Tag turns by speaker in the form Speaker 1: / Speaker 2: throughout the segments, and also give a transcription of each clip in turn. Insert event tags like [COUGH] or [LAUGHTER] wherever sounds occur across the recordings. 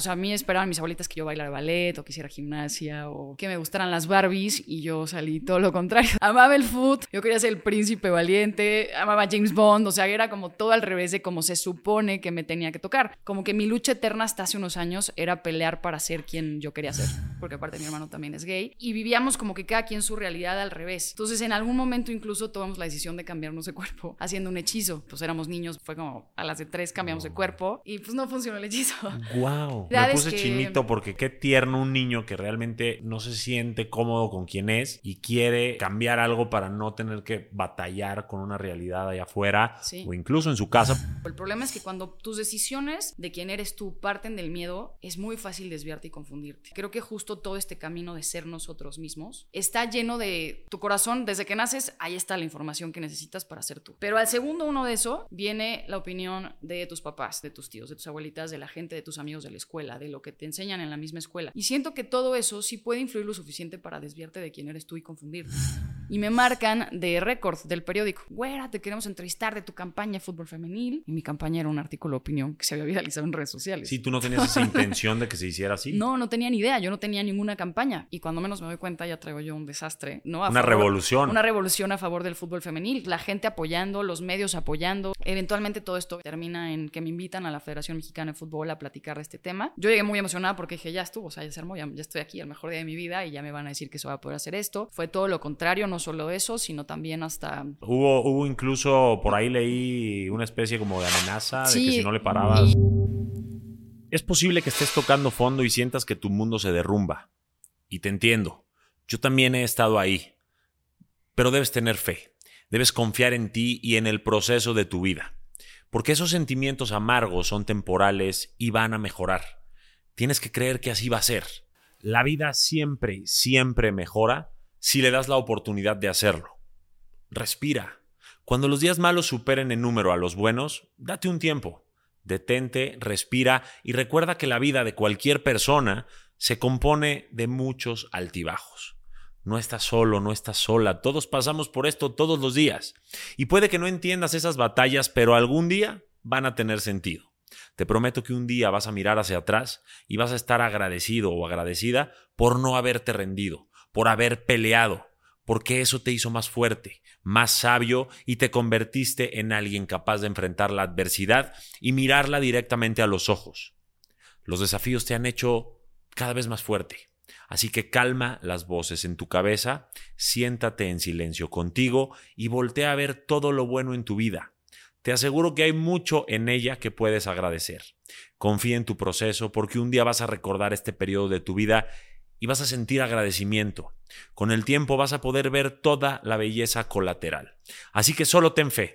Speaker 1: o sea, a mí esperaban mis abuelitas que yo bailara ballet o que hiciera gimnasia o que me gustaran las Barbies y yo salí todo lo contrario. [LAUGHS] Amaba el foot, yo quería ser el príncipe valiente, amaba James Bond, o sea, era como todo al revés de cómo se supone que me tenía que tocar. Como que mi lucha eterna hasta hace unos años era pelear para ser quien yo quería ser, porque aparte mi hermano también es gay y vivíamos como que cada quien su realidad al revés. Entonces, en algún momento incluso tomamos la decisión de cambiarnos de cuerpo haciendo un hechizo. Pues éramos niños, fue como a las de tres cambiamos de cuerpo y pues no funcionó el hechizo.
Speaker 2: Wow. Me puse chinito porque qué tierno un niño que realmente no se siente cómodo con quien es y quiere cambiar algo para no tener que batallar con una realidad allá afuera o incluso en su casa.
Speaker 1: El problema es que cuando tus decisiones de quién eres tú parten del miedo, es muy fácil desviarte y confundirte. Creo que justo todo este camino de ser nosotros mismos está lleno de tu corazón, desde que naces, ahí está la información que necesitas para ser tú. Pero al segundo uno de eso viene la opinión de tus papás, de tus tíos, de tus abuelitas, de la gente, de tus amigos de la escuela, de lo que te enseñan en la misma escuela. Y siento que todo eso sí puede influir lo suficiente para desviarte de quién eres tú y confundirte. Y me marcan de récord del periódico. Güera, te queremos entrevistar de tu campaña de fútbol femenil. Y mi campaña era un artículo de opinión que se había viralizado en redes sociales.
Speaker 2: Sí, tú no tenías esa [LAUGHS] intención de que se hiciera así.
Speaker 1: No, no tenía ni idea. Yo no tenía ninguna campaña. Y cuando menos me doy cuenta, ya traigo yo un desastre. ¿no?
Speaker 2: una revolución.
Speaker 1: Una revolución a favor del fútbol femenil. La gente apoyando, los medios apoyando. Eventualmente todo esto termina en que me invitan a la Federación Mexicana de Fútbol a platicar de este tema. Yo llegué muy emocionada porque dije, ya estuvo, o sea, ya se armó, ya, ya estoy aquí, el mejor día de mi vida y ya me van a decir que se va a poder hacer esto. Fue todo lo contrario, no solo eso, sino también hasta...
Speaker 2: Hubo, hubo incluso, por ahí leí una especie como de amenaza de que si no le parabas... Es posible que estés tocando fondo y sientas que tu mundo se derrumba. Y te entiendo. Yo también he estado ahí. Pero debes tener fe. Debes confiar en ti y en el proceso de tu vida. Porque esos sentimientos amargos son temporales y van a mejorar. Tienes que creer que así va a ser. La vida siempre, siempre mejora si le das la oportunidad de hacerlo. Respira. Cuando los días malos superen en número a los buenos, date un tiempo. Detente, respira y recuerda que la vida de cualquier persona se compone de muchos altibajos. No estás solo, no estás sola, todos pasamos por esto todos los días. Y puede que no entiendas esas batallas, pero algún día van a tener sentido. Te prometo que un día vas a mirar hacia atrás y vas a estar agradecido o agradecida por no haberte rendido, por haber peleado, porque eso te hizo más fuerte, más sabio y te convertiste en alguien capaz de enfrentar la adversidad y mirarla directamente a los ojos. Los desafíos te han hecho cada vez más fuerte. Así que calma las voces en tu cabeza, siéntate en silencio contigo y voltea a ver todo lo bueno en tu vida. Te aseguro que hay mucho en ella que puedes agradecer. Confía en tu proceso porque un día vas a recordar este periodo de tu vida y vas a sentir agradecimiento. Con el tiempo vas a poder ver toda la belleza colateral. Así que solo ten fe,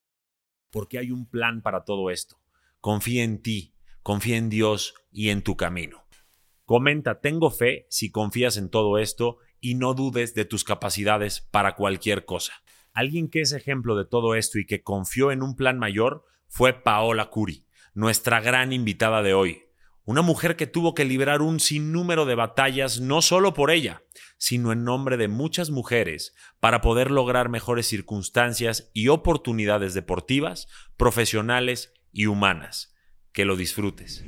Speaker 2: porque hay un plan para todo esto. Confía en ti, confía en Dios y en tu camino. Comenta, tengo fe si confías en todo esto y no dudes de tus capacidades para cualquier cosa. Alguien que es ejemplo de todo esto y que confió en un plan mayor fue Paola Curi, nuestra gran invitada de hoy. Una mujer que tuvo que librar un sinnúmero de batallas no solo por ella, sino en nombre de muchas mujeres para poder lograr mejores circunstancias y oportunidades deportivas, profesionales y humanas. Que lo disfrutes.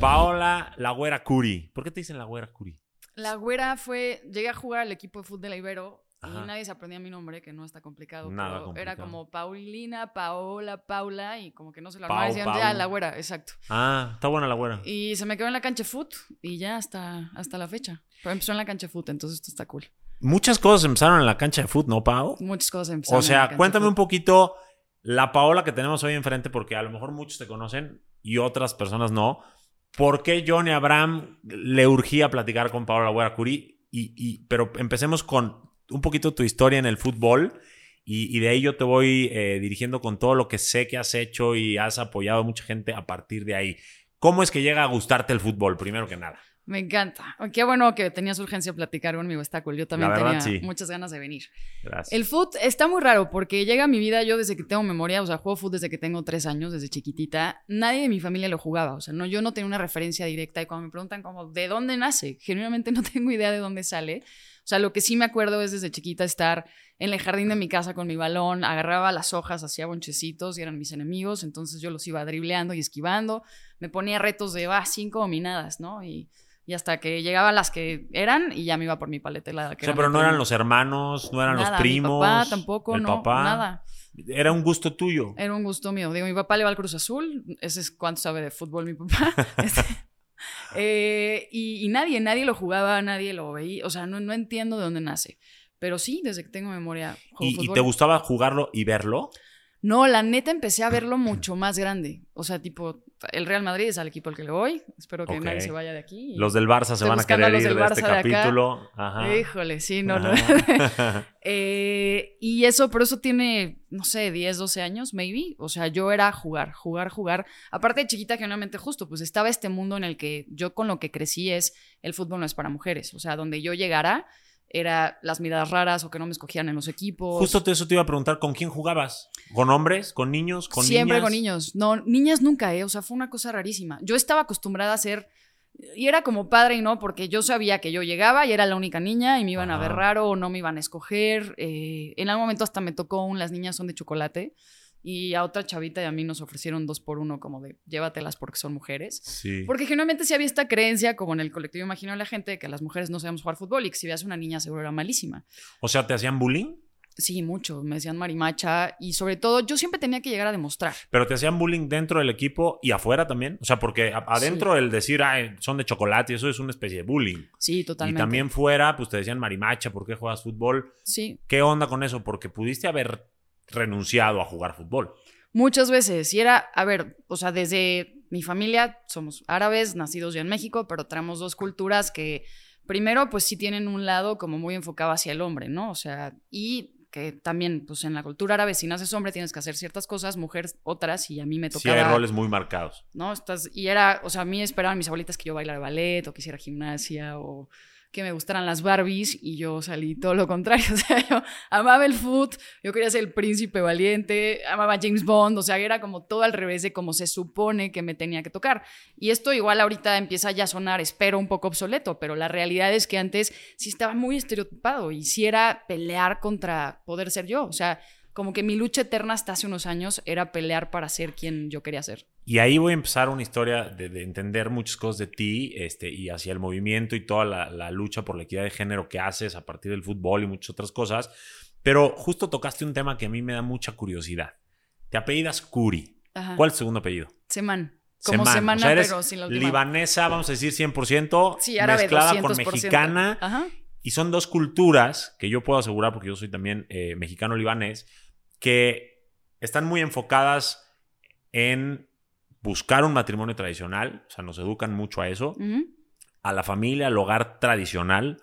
Speaker 2: Paola La Güera Curi. ¿Por qué te dicen La Güera Curi?
Speaker 1: La Güera fue, llegué a jugar al equipo de fútbol de la Ibero y nadie se aprendía mi nombre, que no está complicado.
Speaker 2: Nada
Speaker 1: pero Era como Paulina, Paola, Paula, y como que no se lo armaban. Decían, ya, la güera, exacto.
Speaker 2: Ah, está buena la güera.
Speaker 1: Y se me quedó en la cancha foot y ya hasta, hasta la fecha. Pero empezó en la cancha foot, entonces esto está cool.
Speaker 2: Muchas cosas empezaron en la cancha de foot, ¿no, Pau?
Speaker 1: Muchas cosas empezaron.
Speaker 2: O sea, cuéntame un poquito la Paola que tenemos hoy enfrente, porque a lo mejor muchos te conocen y otras personas no. ¿Por qué Johnny Abraham le urgía platicar con Paola Güera Curí? Y, y, pero empecemos con un poquito tu historia en el fútbol y, de ahí yo te voy eh, dirigiendo con todo lo que sé que has hecho y has apoyado a mucha gente a partir de ahí. ¿Cómo es que llega a gustarte el fútbol, primero que nada?
Speaker 1: Me encanta. Qué bueno que tenías urgencia de platicar conmigo, está cool. Yo también tenía muchas ganas de venir.
Speaker 2: Gracias.
Speaker 1: El fútbol está muy raro porque llega a mi vida yo desde que tengo memoria, o sea, juego fútbol desde que tengo tres años, desde chiquitita. Nadie de mi familia lo jugaba, o sea, no, yo no tenía una referencia directa y cuando me preguntan como, ¿de dónde nace? Genuinamente no [LAUGHS] tengo idea de dónde sale. O sea, lo que sí me acuerdo es desde chiquita estar en el jardín de mi casa con mi balón, agarraba las hojas, hacía bonchecitos y eran mis enemigos, entonces yo los iba dribleando y esquivando, me ponía retos de, va, cinco dominadas, ¿no? Y, y hasta que llegaban las que eran y ya me iba por mi paleta helada.
Speaker 2: Que o sea, pero no eran los hermanos, no eran los primos.
Speaker 1: Mi papá tampoco, no, nada.
Speaker 2: Era un gusto tuyo.
Speaker 1: Era un gusto mío. Digo, mi papá le va al Cruz Azul, ese es cuánto sabe de fútbol mi papá. [LAUGHS] Este, eh, y, nadie, nadie lo jugaba, nadie lo veía. O sea, no, no entiendo de dónde nace. Pero sí, desde que tengo memoria.
Speaker 2: ¿Y, ¿Y te gustaba jugarlo y verlo?
Speaker 1: No, la neta empecé a verlo mucho más grande. O sea, tipo, el Real Madrid es al equipo al que le voy. Espero que nadie se vaya de aquí.
Speaker 2: Los del Barça se van a querer ir de este capítulo.
Speaker 1: Híjole, sí, no, no. [LAUGHS] Eh, y eso, por eso tiene, no sé, 10, 12 años, maybe. O sea, yo era jugar, jugar, jugar. Aparte de chiquita, generalmente justo, pues estaba este mundo en el que yo con lo que crecí es el fútbol no es para mujeres. O sea, donde yo llegara era las miradas raras o que no me escogían en los equipos.
Speaker 2: Justo eso te iba a preguntar, ¿con quién jugabas? ¿Con hombres? ¿Con niños? ¿Con
Speaker 1: Siempre con niños. No, niñas nunca, ¿eh? O sea, fue una cosa rarísima. Yo estaba acostumbrada a ser... Y era como padre y no, porque yo sabía que yo llegaba y era la única niña y me iban a ver raro o no me iban a escoger. Eh, en algún momento hasta me tocó un Las niñas son de chocolate y a otra chavita y a mí nos ofrecieron dos por uno como de llévatelas porque son mujeres.
Speaker 2: Sí.
Speaker 1: Porque generalmente sí había esta creencia, como en el colectivo imagino de la gente, de que las mujeres no sabemos jugar fútbol y que si veas una niña seguro era malísima.
Speaker 2: O sea, ¿te hacían bullying?
Speaker 1: Sí, mucho. Me decían marimacha y sobre todo yo siempre tenía que llegar a demostrar.
Speaker 2: Pero te hacían bullying dentro del equipo y afuera también. O sea, porque adentro el decir, Ay, son de chocolate, eso es una especie de bullying.
Speaker 1: Sí, totalmente.
Speaker 2: Y también fuera, pues te decían marimacha, ¿por qué juegas fútbol?
Speaker 1: Sí.
Speaker 2: ¿Qué onda con eso? Porque pudiste haber renunciado a jugar fútbol.
Speaker 1: Muchas veces. Y era, a ver, o sea, desde mi familia somos árabes, nacidos ya en México, pero traemos dos culturas que primero pues sí tienen un lado como muy enfocado hacia el hombre, ¿no? O sea, y que también, pues en la cultura árabe, si naces hombre, tienes que hacer ciertas cosas, mujeres otras, y a mí me tocaba...
Speaker 2: Sí, hay roles muy marcados.
Speaker 1: ¿No? Estás, y era, o sea, a mí esperaban mis abuelitas que yo bailara ballet o que hiciera gimnasia o que me gustaran las Barbies y yo salí todo lo contrario. [LAUGHS] O sea, yo amaba el foot, yo quería ser el príncipe valiente, amaba James Bond, o sea, era como todo al revés de como se supone que me tenía que tocar. Y esto igual ahorita empieza ya a sonar, espero, un poco obsoleto, pero la realidad es que antes sí estaba muy estereotipado y sí era pelear contra poder ser yo. O sea, como que mi lucha eterna hasta hace unos años era pelear para ser quien yo quería ser.
Speaker 2: Y ahí voy a empezar una historia de, entender muchas cosas de ti este, y hacia el movimiento y toda la, lucha por la equidad de género que haces a partir del fútbol y muchas otras cosas. Pero justo tocaste un tema que a mí me da mucha curiosidad. Te apellidas Curi. ¿Cuál es tu segundo apellido?
Speaker 1: Seman. Como semana, pero sin la última.
Speaker 2: Libanesa, vamos a decir 100%, sí, mezclada con mexicana. Y son dos culturas que yo puedo asegurar, porque yo soy también eh, mexicano-libanés, que están muy enfocadas en buscar un matrimonio tradicional, o sea, nos educan mucho a eso, a la familia, al hogar tradicional,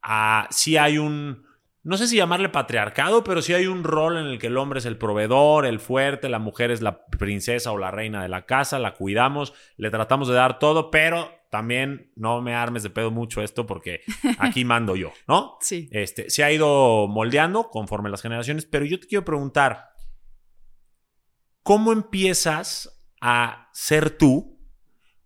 Speaker 2: a si hay un, no sé si llamarle patriarcado, pero sí hay un rol en el que el hombre es el proveedor, el fuerte, la mujer es la princesa o la reina de la casa, la cuidamos, le tratamos de dar todo, pero también no me armes de pedo mucho esto porque [LAUGHS] aquí mando yo, ¿no?
Speaker 1: Sí.
Speaker 2: Este, se ha ido moldeando conforme las generaciones, pero yo te quiero preguntar, ¿cómo empiezas a ser tú?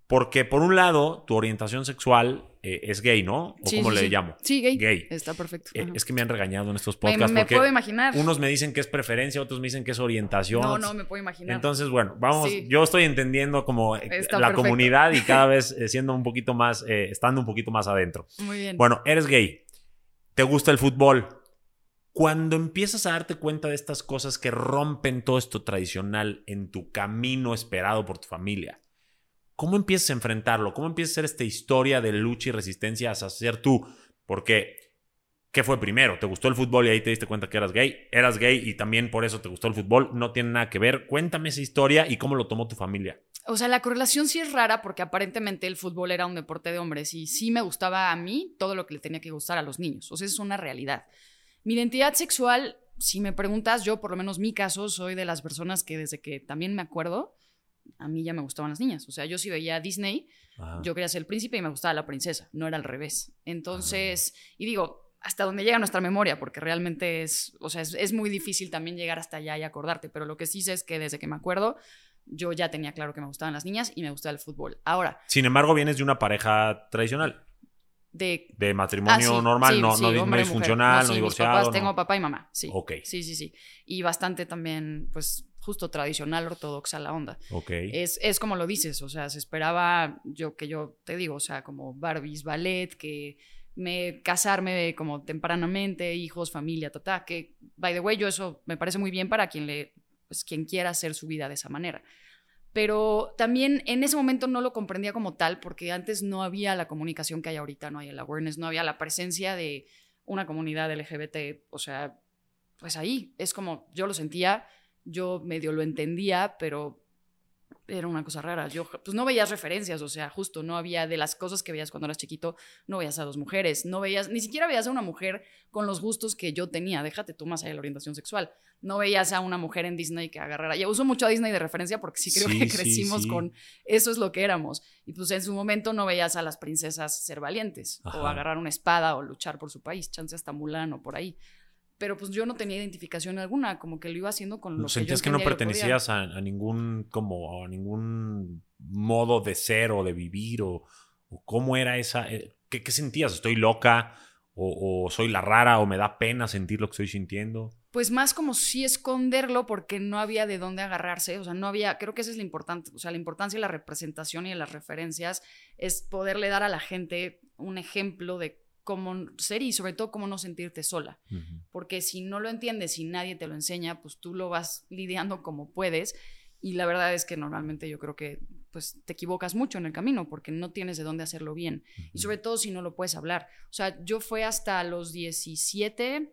Speaker 2: Porque por un lado, tu orientación sexual eh, es gay, ¿no? ¿O cómo le llamo?
Speaker 1: Sí, gay.
Speaker 2: Gay.
Speaker 1: Está perfecto.
Speaker 2: Eh, es que me han regañado en estos podcasts.
Speaker 1: Me, puedo imaginar.
Speaker 2: Unos me dicen que es preferencia, otros me dicen que es orientación.
Speaker 1: No, no, me puedo imaginar.
Speaker 2: Entonces, bueno, vamos, yo estoy entendiendo como eh, la comunidad y cada [LAUGHS] vez siendo un poquito más, estando un poquito más adentro.
Speaker 1: Muy bien.
Speaker 2: Bueno, eres gay, te gusta el fútbol. Cuando empiezas a darte cuenta de estas cosas que rompen todo esto tradicional en tu camino esperado por tu familia, ¿Cómo empiezas a enfrentarlo? ¿Cómo empiezas a hacer esta historia de lucha y resistencia a ser tú? Porque, ¿qué fue primero? ¿Te gustó el fútbol y ahí te diste cuenta que eras gay? ¿Eras gay y también por eso te gustó el fútbol? No tiene nada que ver. Cuéntame esa historia y cómo lo tomó tu familia.
Speaker 1: O sea, la correlación sí es rara porque aparentemente el fútbol era un deporte de hombres y sí me gustaba a mí todo lo que le tenía que gustar a los niños. O sea, es una realidad. Mi identidad sexual, si me preguntas, yo por lo menos mi caso, soy de las personas que desde que también me acuerdo, a mí ya me gustaban las niñas. O sea, yo sí veía Disney, yo quería ser el príncipe y me gustaba la princesa, no era al revés. Entonces, y digo, hasta donde llega nuestra memoria, porque realmente es, o sea, es, muy difícil también llegar hasta allá y acordarte, pero lo que sí sé es que desde que me acuerdo, yo ya tenía claro que me gustaban las niñas y me gustaba el fútbol. Ahora.
Speaker 2: Sin embargo, vienes de una pareja tradicional.
Speaker 1: De...
Speaker 2: De matrimonio ah, normal, no, no, no disfuncional, no, divorciado.
Speaker 1: tengo papá y mamá, sí. Ok. Sí, sí, sí. Y bastante también, pues, justo tradicional, ortodoxa la onda.
Speaker 2: Ok.
Speaker 1: Es, es como lo dices, o sea, se esperaba, yo que yo te digo, o sea, como Barbies, ballet, que me casarme como tempranamente, hijos, familia, tata, que, by the way, yo eso me parece muy bien para quien le, pues, quien quiera hacer su vida de esa manera pero también en ese momento no lo comprendía como tal porque antes no había la comunicación que hay ahorita, no hay el awareness, no había la presencia de una comunidad LGBT, o sea, pues ahí es como yo lo sentía, yo medio lo entendía, pero era una cosa rara. Yo, pues no veías referencias, o sea, justo no había de las cosas que veías cuando eras chiquito, no veías a dos mujeres, no veías, ni siquiera veías a una mujer con los gustos que yo tenía, déjate tú más allá de la orientación sexual. No veías a una mujer en Disney que agarrara. Ya uso mucho a Disney de referencia porque sí creo que crecimos con eso es lo que éramos. Y pues en su momento no veías a las princesas ser valientes o agarrar una espada o luchar por su país, chance hasta Mulan o por ahí pero pues yo no tenía identificación alguna, como que lo iba haciendo con lo
Speaker 2: ¿Sentías
Speaker 1: que
Speaker 2: no pertenecías a, ningún como a ningún modo de ser o de vivir o, cómo era esa eh, ¿qué, sentías? ¿Estoy loca o, soy la rara o me da pena sentir lo que estoy sintiendo?
Speaker 1: Pues más como sí esconderlo porque no había de dónde agarrarse, o sea, no había, creo que eso es lo importante, o sea, la importancia de la representación y de las referencias es poderle dar a la gente un ejemplo de cómo ser y sobre todo cómo no sentirte sola. Porque si no lo entiendes y nadie te lo enseña, pues tú lo vas lidiando como puedes. Y la verdad es que normalmente yo creo que pues te equivocas mucho en el camino porque no tienes de dónde hacerlo bien. Y sobre todo si no lo puedes hablar. O sea, yo fue hasta los 17,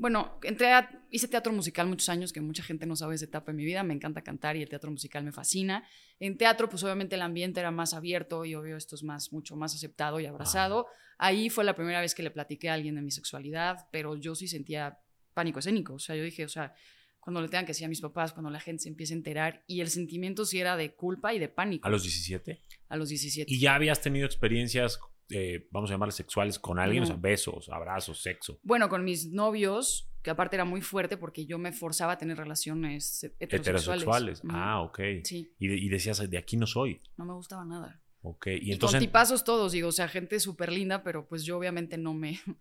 Speaker 1: bueno, entré hice teatro musical muchos años, que mucha gente no sabe esa etapa de mi vida. Me encanta cantar y el teatro musical me fascina. En teatro, pues obviamente el ambiente era más abierto y obvio esto es más, mucho más aceptado y abrazado. Ahí fue la primera vez que le platiqué a alguien de mi sexualidad, pero yo sí sentía pánico escénico. O sea, yo dije, o sea, cuando le tengan que decir a mis papás, cuando la gente se empiece a enterar, y el sentimiento sí era de culpa y de pánico.
Speaker 2: ¿A los 17?
Speaker 1: A los 17.
Speaker 2: ¿Y ya habías tenido experiencias eh, vamos a llamarles sexuales con alguien, o sea, besos, abrazos, sexo.
Speaker 1: Bueno, con mis novios, que aparte era muy fuerte porque yo me forzaba a tener relaciones heterosexuales.
Speaker 2: Ah, ok. Sí. Y, decías, de aquí no soy.
Speaker 1: No me gustaba nada.
Speaker 2: Ok. Y, entonces...
Speaker 1: con tipazos todos, digo, o sea, gente súper linda, pero pues yo obviamente no me... [LAUGHS]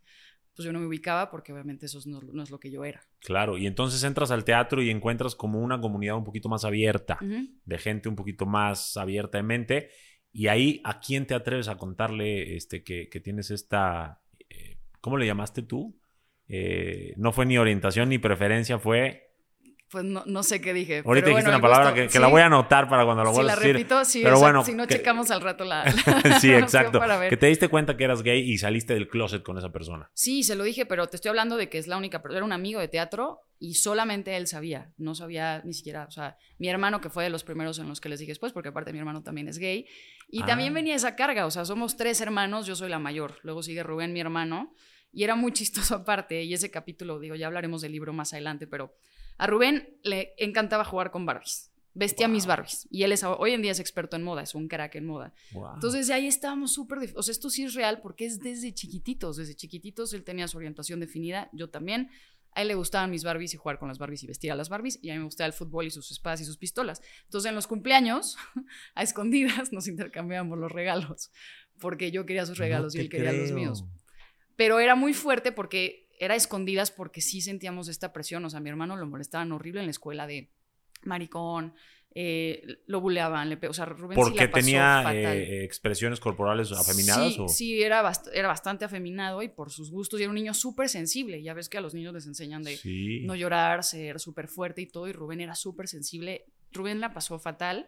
Speaker 1: Pues yo no me ubicaba porque obviamente eso no, es lo que yo era.
Speaker 2: Claro, y entonces entras al teatro y encuentras como una comunidad un poquito más abierta, de gente un poquito más abierta de mente y ahí, ¿a quién te atreves a contarle este, que, tienes esta... Eh, ¿Cómo le llamaste tú? Eh, no fue ni orientación ni preferencia, fue...
Speaker 1: Pues no, sé qué dije.
Speaker 2: Ahorita dijiste una palabra que, la voy a anotar para cuando lo vuelvas a decir.
Speaker 1: repito, sí, pero bueno, si no checamos al rato la... [LAUGHS]
Speaker 2: sí, [LAUGHS] exacto. Que te diste cuenta que eras gay y saliste del closet con esa persona.
Speaker 1: Sí, se lo dije, pero te estoy hablando de que es la única... Era un amigo de teatro y solamente él sabía, no sabía ni siquiera, o sea, mi hermano que fue de los primeros en los que les dije después, porque aparte mi hermano también es gay, y también ah. venía esa carga, o sea, somos tres hermanos, yo soy la mayor, luego sigue Rubén, mi hermano, y era muy chistoso [LAUGHS] aparte, y ese capítulo, digo, ya hablaremos del libro más adelante, pero a Rubén le encantaba jugar con Barbies. Vestía mis Barbies. Y él es, hoy en día es experto en moda, es un crack en moda. Entonces ahí estábamos súper... O sea, esto sí es real porque es desde chiquititos. Desde chiquititos él tenía su orientación definida, yo también. A él le gustaban mis Barbies y jugar con las Barbies y vestir a las Barbies, y a mí me gustaba el fútbol y sus espadas y sus pistolas. Entonces en los cumpleaños, [LAUGHS] a escondidas, nos intercambiábamos los regalos, porque yo quería sus regalos y él quería los míos. Pero era muy fuerte porque era escondidas porque sí sentíamos esta presión, o sea, a mi hermano lo molestaban horrible en la escuela de maricón, eh, lo buleaban, le, o sea, Rubén
Speaker 2: ¿Porque
Speaker 1: sí la
Speaker 2: tenía eh, expresiones corporales afeminadas?
Speaker 1: Sí, sí era, era bastante afeminado y por sus gustos y era un niño súper sensible. Ya ves que a los niños les enseñan de no llorar, ser súper fuerte y todo, y Rubén era súper sensible. Rubén la pasó fatal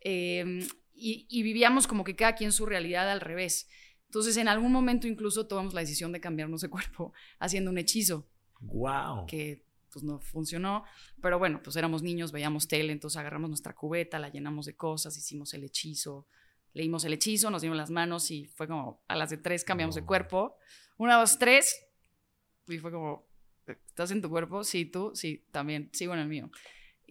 Speaker 1: em, y, y, vivíamos como que cada quien su realidad al revés. Entonces, en algún momento incluso tomamos la decisión de cambiarnos de cuerpo [LAUGHS] haciendo un hechizo.
Speaker 2: ¡Wow!
Speaker 1: Que pues no funcionó. Pero bueno, pues éramos niños, veíamos tele, entonces agarramos nuestra cubeta, la llenamos de cosas, hicimos el hechizo, leímos el hechizo, nos dimos las manos y fue como a las de tres cambiamos de cuerpo. Una, dos, tres. Y fue como, ¿estás en tu cuerpo? Sí, tú, sí, también, sigo en el mío.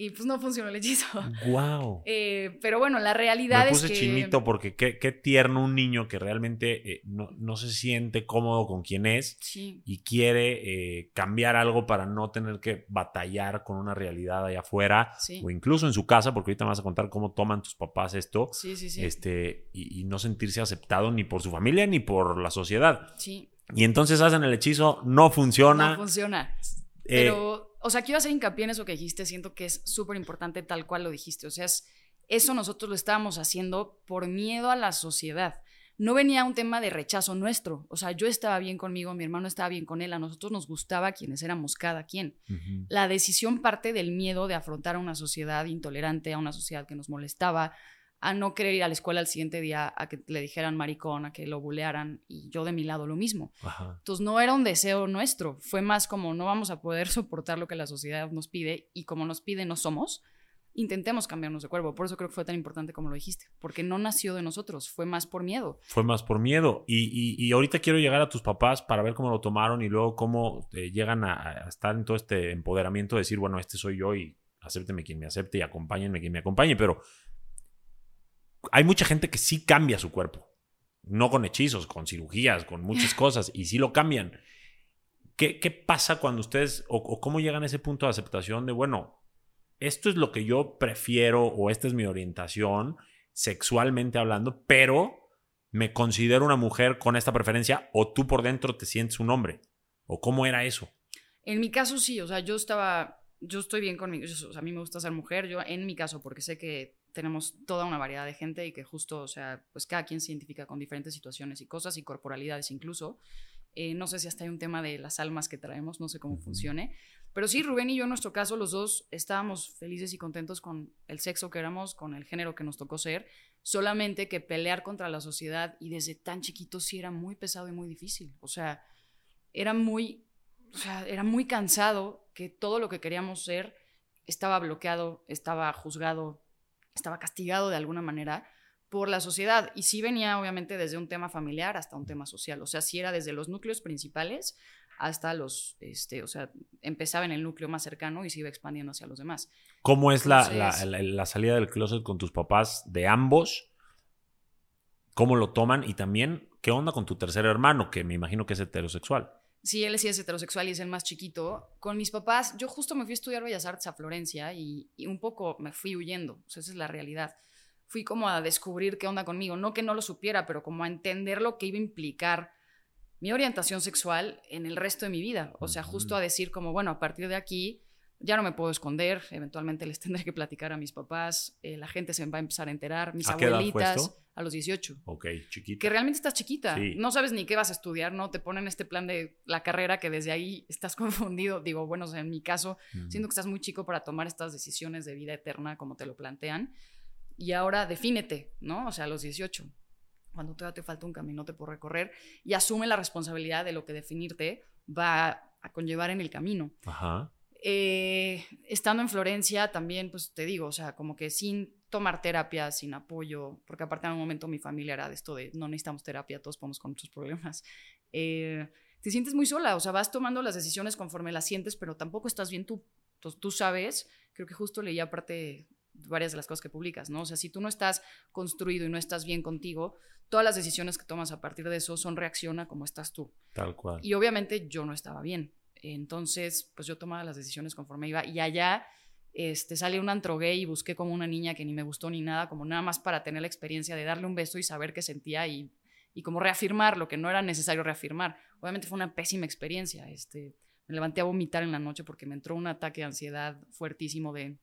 Speaker 1: Y pues no funcionó el hechizo. [LAUGHS]
Speaker 2: ¡Guau!
Speaker 1: Eh, pero bueno, la realidad
Speaker 2: Me
Speaker 1: es
Speaker 2: puse
Speaker 1: que...
Speaker 2: chinito porque qué, qué tierno un niño que realmente eh, no, no se siente cómodo con quien es
Speaker 1: Sí,
Speaker 2: y quiere eh, cambiar algo para no tener que batallar con una realidad allá afuera
Speaker 1: sí,
Speaker 2: o incluso en su casa, porque ahorita me vas a contar cómo toman tus papás esto,
Speaker 1: sí, sí, sí.
Speaker 2: este, y, y no sentirse aceptado ni por su familia ni por la sociedad.
Speaker 1: sí.
Speaker 2: Y entonces hacen el hechizo, no funciona.
Speaker 1: No funciona. Pero, o sea, quiero hacer hincapié en eso que dijiste. Siento que es súper importante tal cual lo dijiste. O sea, es, eso nosotros lo estábamos haciendo por miedo a la sociedad. No venía un tema de rechazo nuestro. O sea, yo estaba bien conmigo, mi hermano estaba bien con él, a nosotros nos gustaba quienes éramos cada quien. La decisión parte del miedo de afrontar a una sociedad intolerante, a una sociedad que nos molestaba, a no querer ir a la escuela al siguiente día, a que le dijeran maricón, a que lo bulearan, y yo de mi lado lo mismo.
Speaker 2: Ajá.
Speaker 1: Entonces no era un deseo nuestro, fue más como no vamos a poder [LAUGHS] soportar lo que la sociedad nos pide y como nos pide no somos, intentemos cambiarnos de cuerpo. Por eso creo que fue tan importante como lo dijiste, porque no nació de nosotros, fue más por miedo.
Speaker 2: Fue más por miedo. Y, y- y ahorita quiero llegar a tus papás para ver cómo lo tomaron y luego cómo eh, llegan a, a estar en todo este empoderamiento de decir, bueno, este soy yo y acépteme quien me acepte y acompáñenme quien me acompañe. Pero hay mucha gente que sí cambia su cuerpo. No con hechizos, con cirugías, con muchas cosas. Y sí lo cambian. ¿Qué, qué pasa cuando ustedes, o, o cómo llegan a ese punto de aceptación de, bueno, esto es lo que yo prefiero o esta es mi orientación sexualmente hablando, pero me considero una mujer con esta preferencia o tú por dentro te sientes un hombre? ¿O cómo era eso?
Speaker 1: En mi caso sí, o sea, yo estaba, yo estoy bien conmigo, o sea, a mí me gusta ser mujer, yo en mi caso, porque sé que tenemos toda una variedad de gente y que justo, o sea, pues cada quien se identifica con diferentes situaciones y cosas y corporalidades incluso. Eh, no sé si hasta hay un tema de las almas que traemos, no sé cómo funcione. Pero sí, Rubén y yo, en nuestro caso, los dos estábamos felices y contentos con el sexo que éramos, con el género que nos tocó ser. Solamente que pelear contra la sociedad y desde tan chiquitos sí era muy pesado y muy difícil. O sea, era muy, o sea, era muy cansado que todo lo que queríamos ser estaba bloqueado, estaba juzgado, estaba castigado de alguna manera por la sociedad. Y sí venía obviamente desde un tema familiar hasta un tema social. O sea, sí era desde los núcleos principales hasta los, este, o sea, empezaba en el núcleo más cercano y se iba expandiendo hacia los demás.
Speaker 2: ¿Cómo es la,
Speaker 1: Entonces-
Speaker 2: la- la- la salida del closet con tus papás de ambos? ¿Cómo lo toman? Y también, ¿qué onda con tu tercer hermano, que me imagino que es heterosexual?
Speaker 1: Sí, él sí es heterosexual y es el más chiquito. Con mis papás, yo justo me fui a estudiar Bellas Artes a Florencia y, y un poco me fui huyendo. O sea, esa es la realidad. Fui como a descubrir qué onda conmigo. No que no lo supiera, pero como a entender lo que iba a implicar mi orientación sexual en el resto de mi vida. O sea, justo a decir como, bueno, a partir de aquí ya no me puedo esconder. Eventualmente les [LAUGHS] tendré que platicar a mis papás. eh, la gente se va a empezar a enterar. Mis
Speaker 2: ¿A qué edad fue
Speaker 1: abuelitas. A los 18
Speaker 2: Ok, chiquito.
Speaker 1: que realmente estás chiquita,
Speaker 2: Sí.
Speaker 1: no sabes ni qué vas a estudiar, ¿no? Te ponen este plan de la carrera que desde ahí estás [LAUGHS] confundido. Digo, bueno, o sea, en mi caso,
Speaker 2: Ujú.
Speaker 1: siento que estás muy chico para tomar estas decisiones de vida eterna como te lo plantean. Y ahora defínete, ¿no? O sea, a los 18, cuando todavía te falta un caminote por recorrer, y asume la responsabilidad de lo que definirte va a conllevar en el camino.
Speaker 2: Ajá.
Speaker 1: Eh, estando en Florencia también, pues te digo, o sea, como que sin tomar terapia, sin apoyo, porque aparte en un momento mi familia era de esto de no necesitamos terapia, todos podemos con nuestros problemas. [LAUGHS] Eh, te sientes muy sola, o sea, vas tomando las decisiones conforme las sientes, pero tampoco estás bien tú. Entonces, tú sabes, creo que justo leí aparte varias de las cosas que publicas, ¿no? O sea, si tú no estás construido y no estás bien contigo, todas las decisiones que tomas a partir de eso son reacción a cómo estás tú.
Speaker 2: Tal cual.
Speaker 1: Y obviamente yo no estaba bien. Entonces, pues yo tomaba las decisiones conforme iba. Y allá este, salí un antro gay y busqué como una niña que ni me gustó ni nada, como nada más para tener la experiencia de darle un beso y saber qué sentía y, y como reafirmar lo que no era necesario reafirmar. Obviamente fue una pésima experiencia. Este, me levanté a vomitar en la noche porque me entró un ataque de ansiedad fuertísimo de,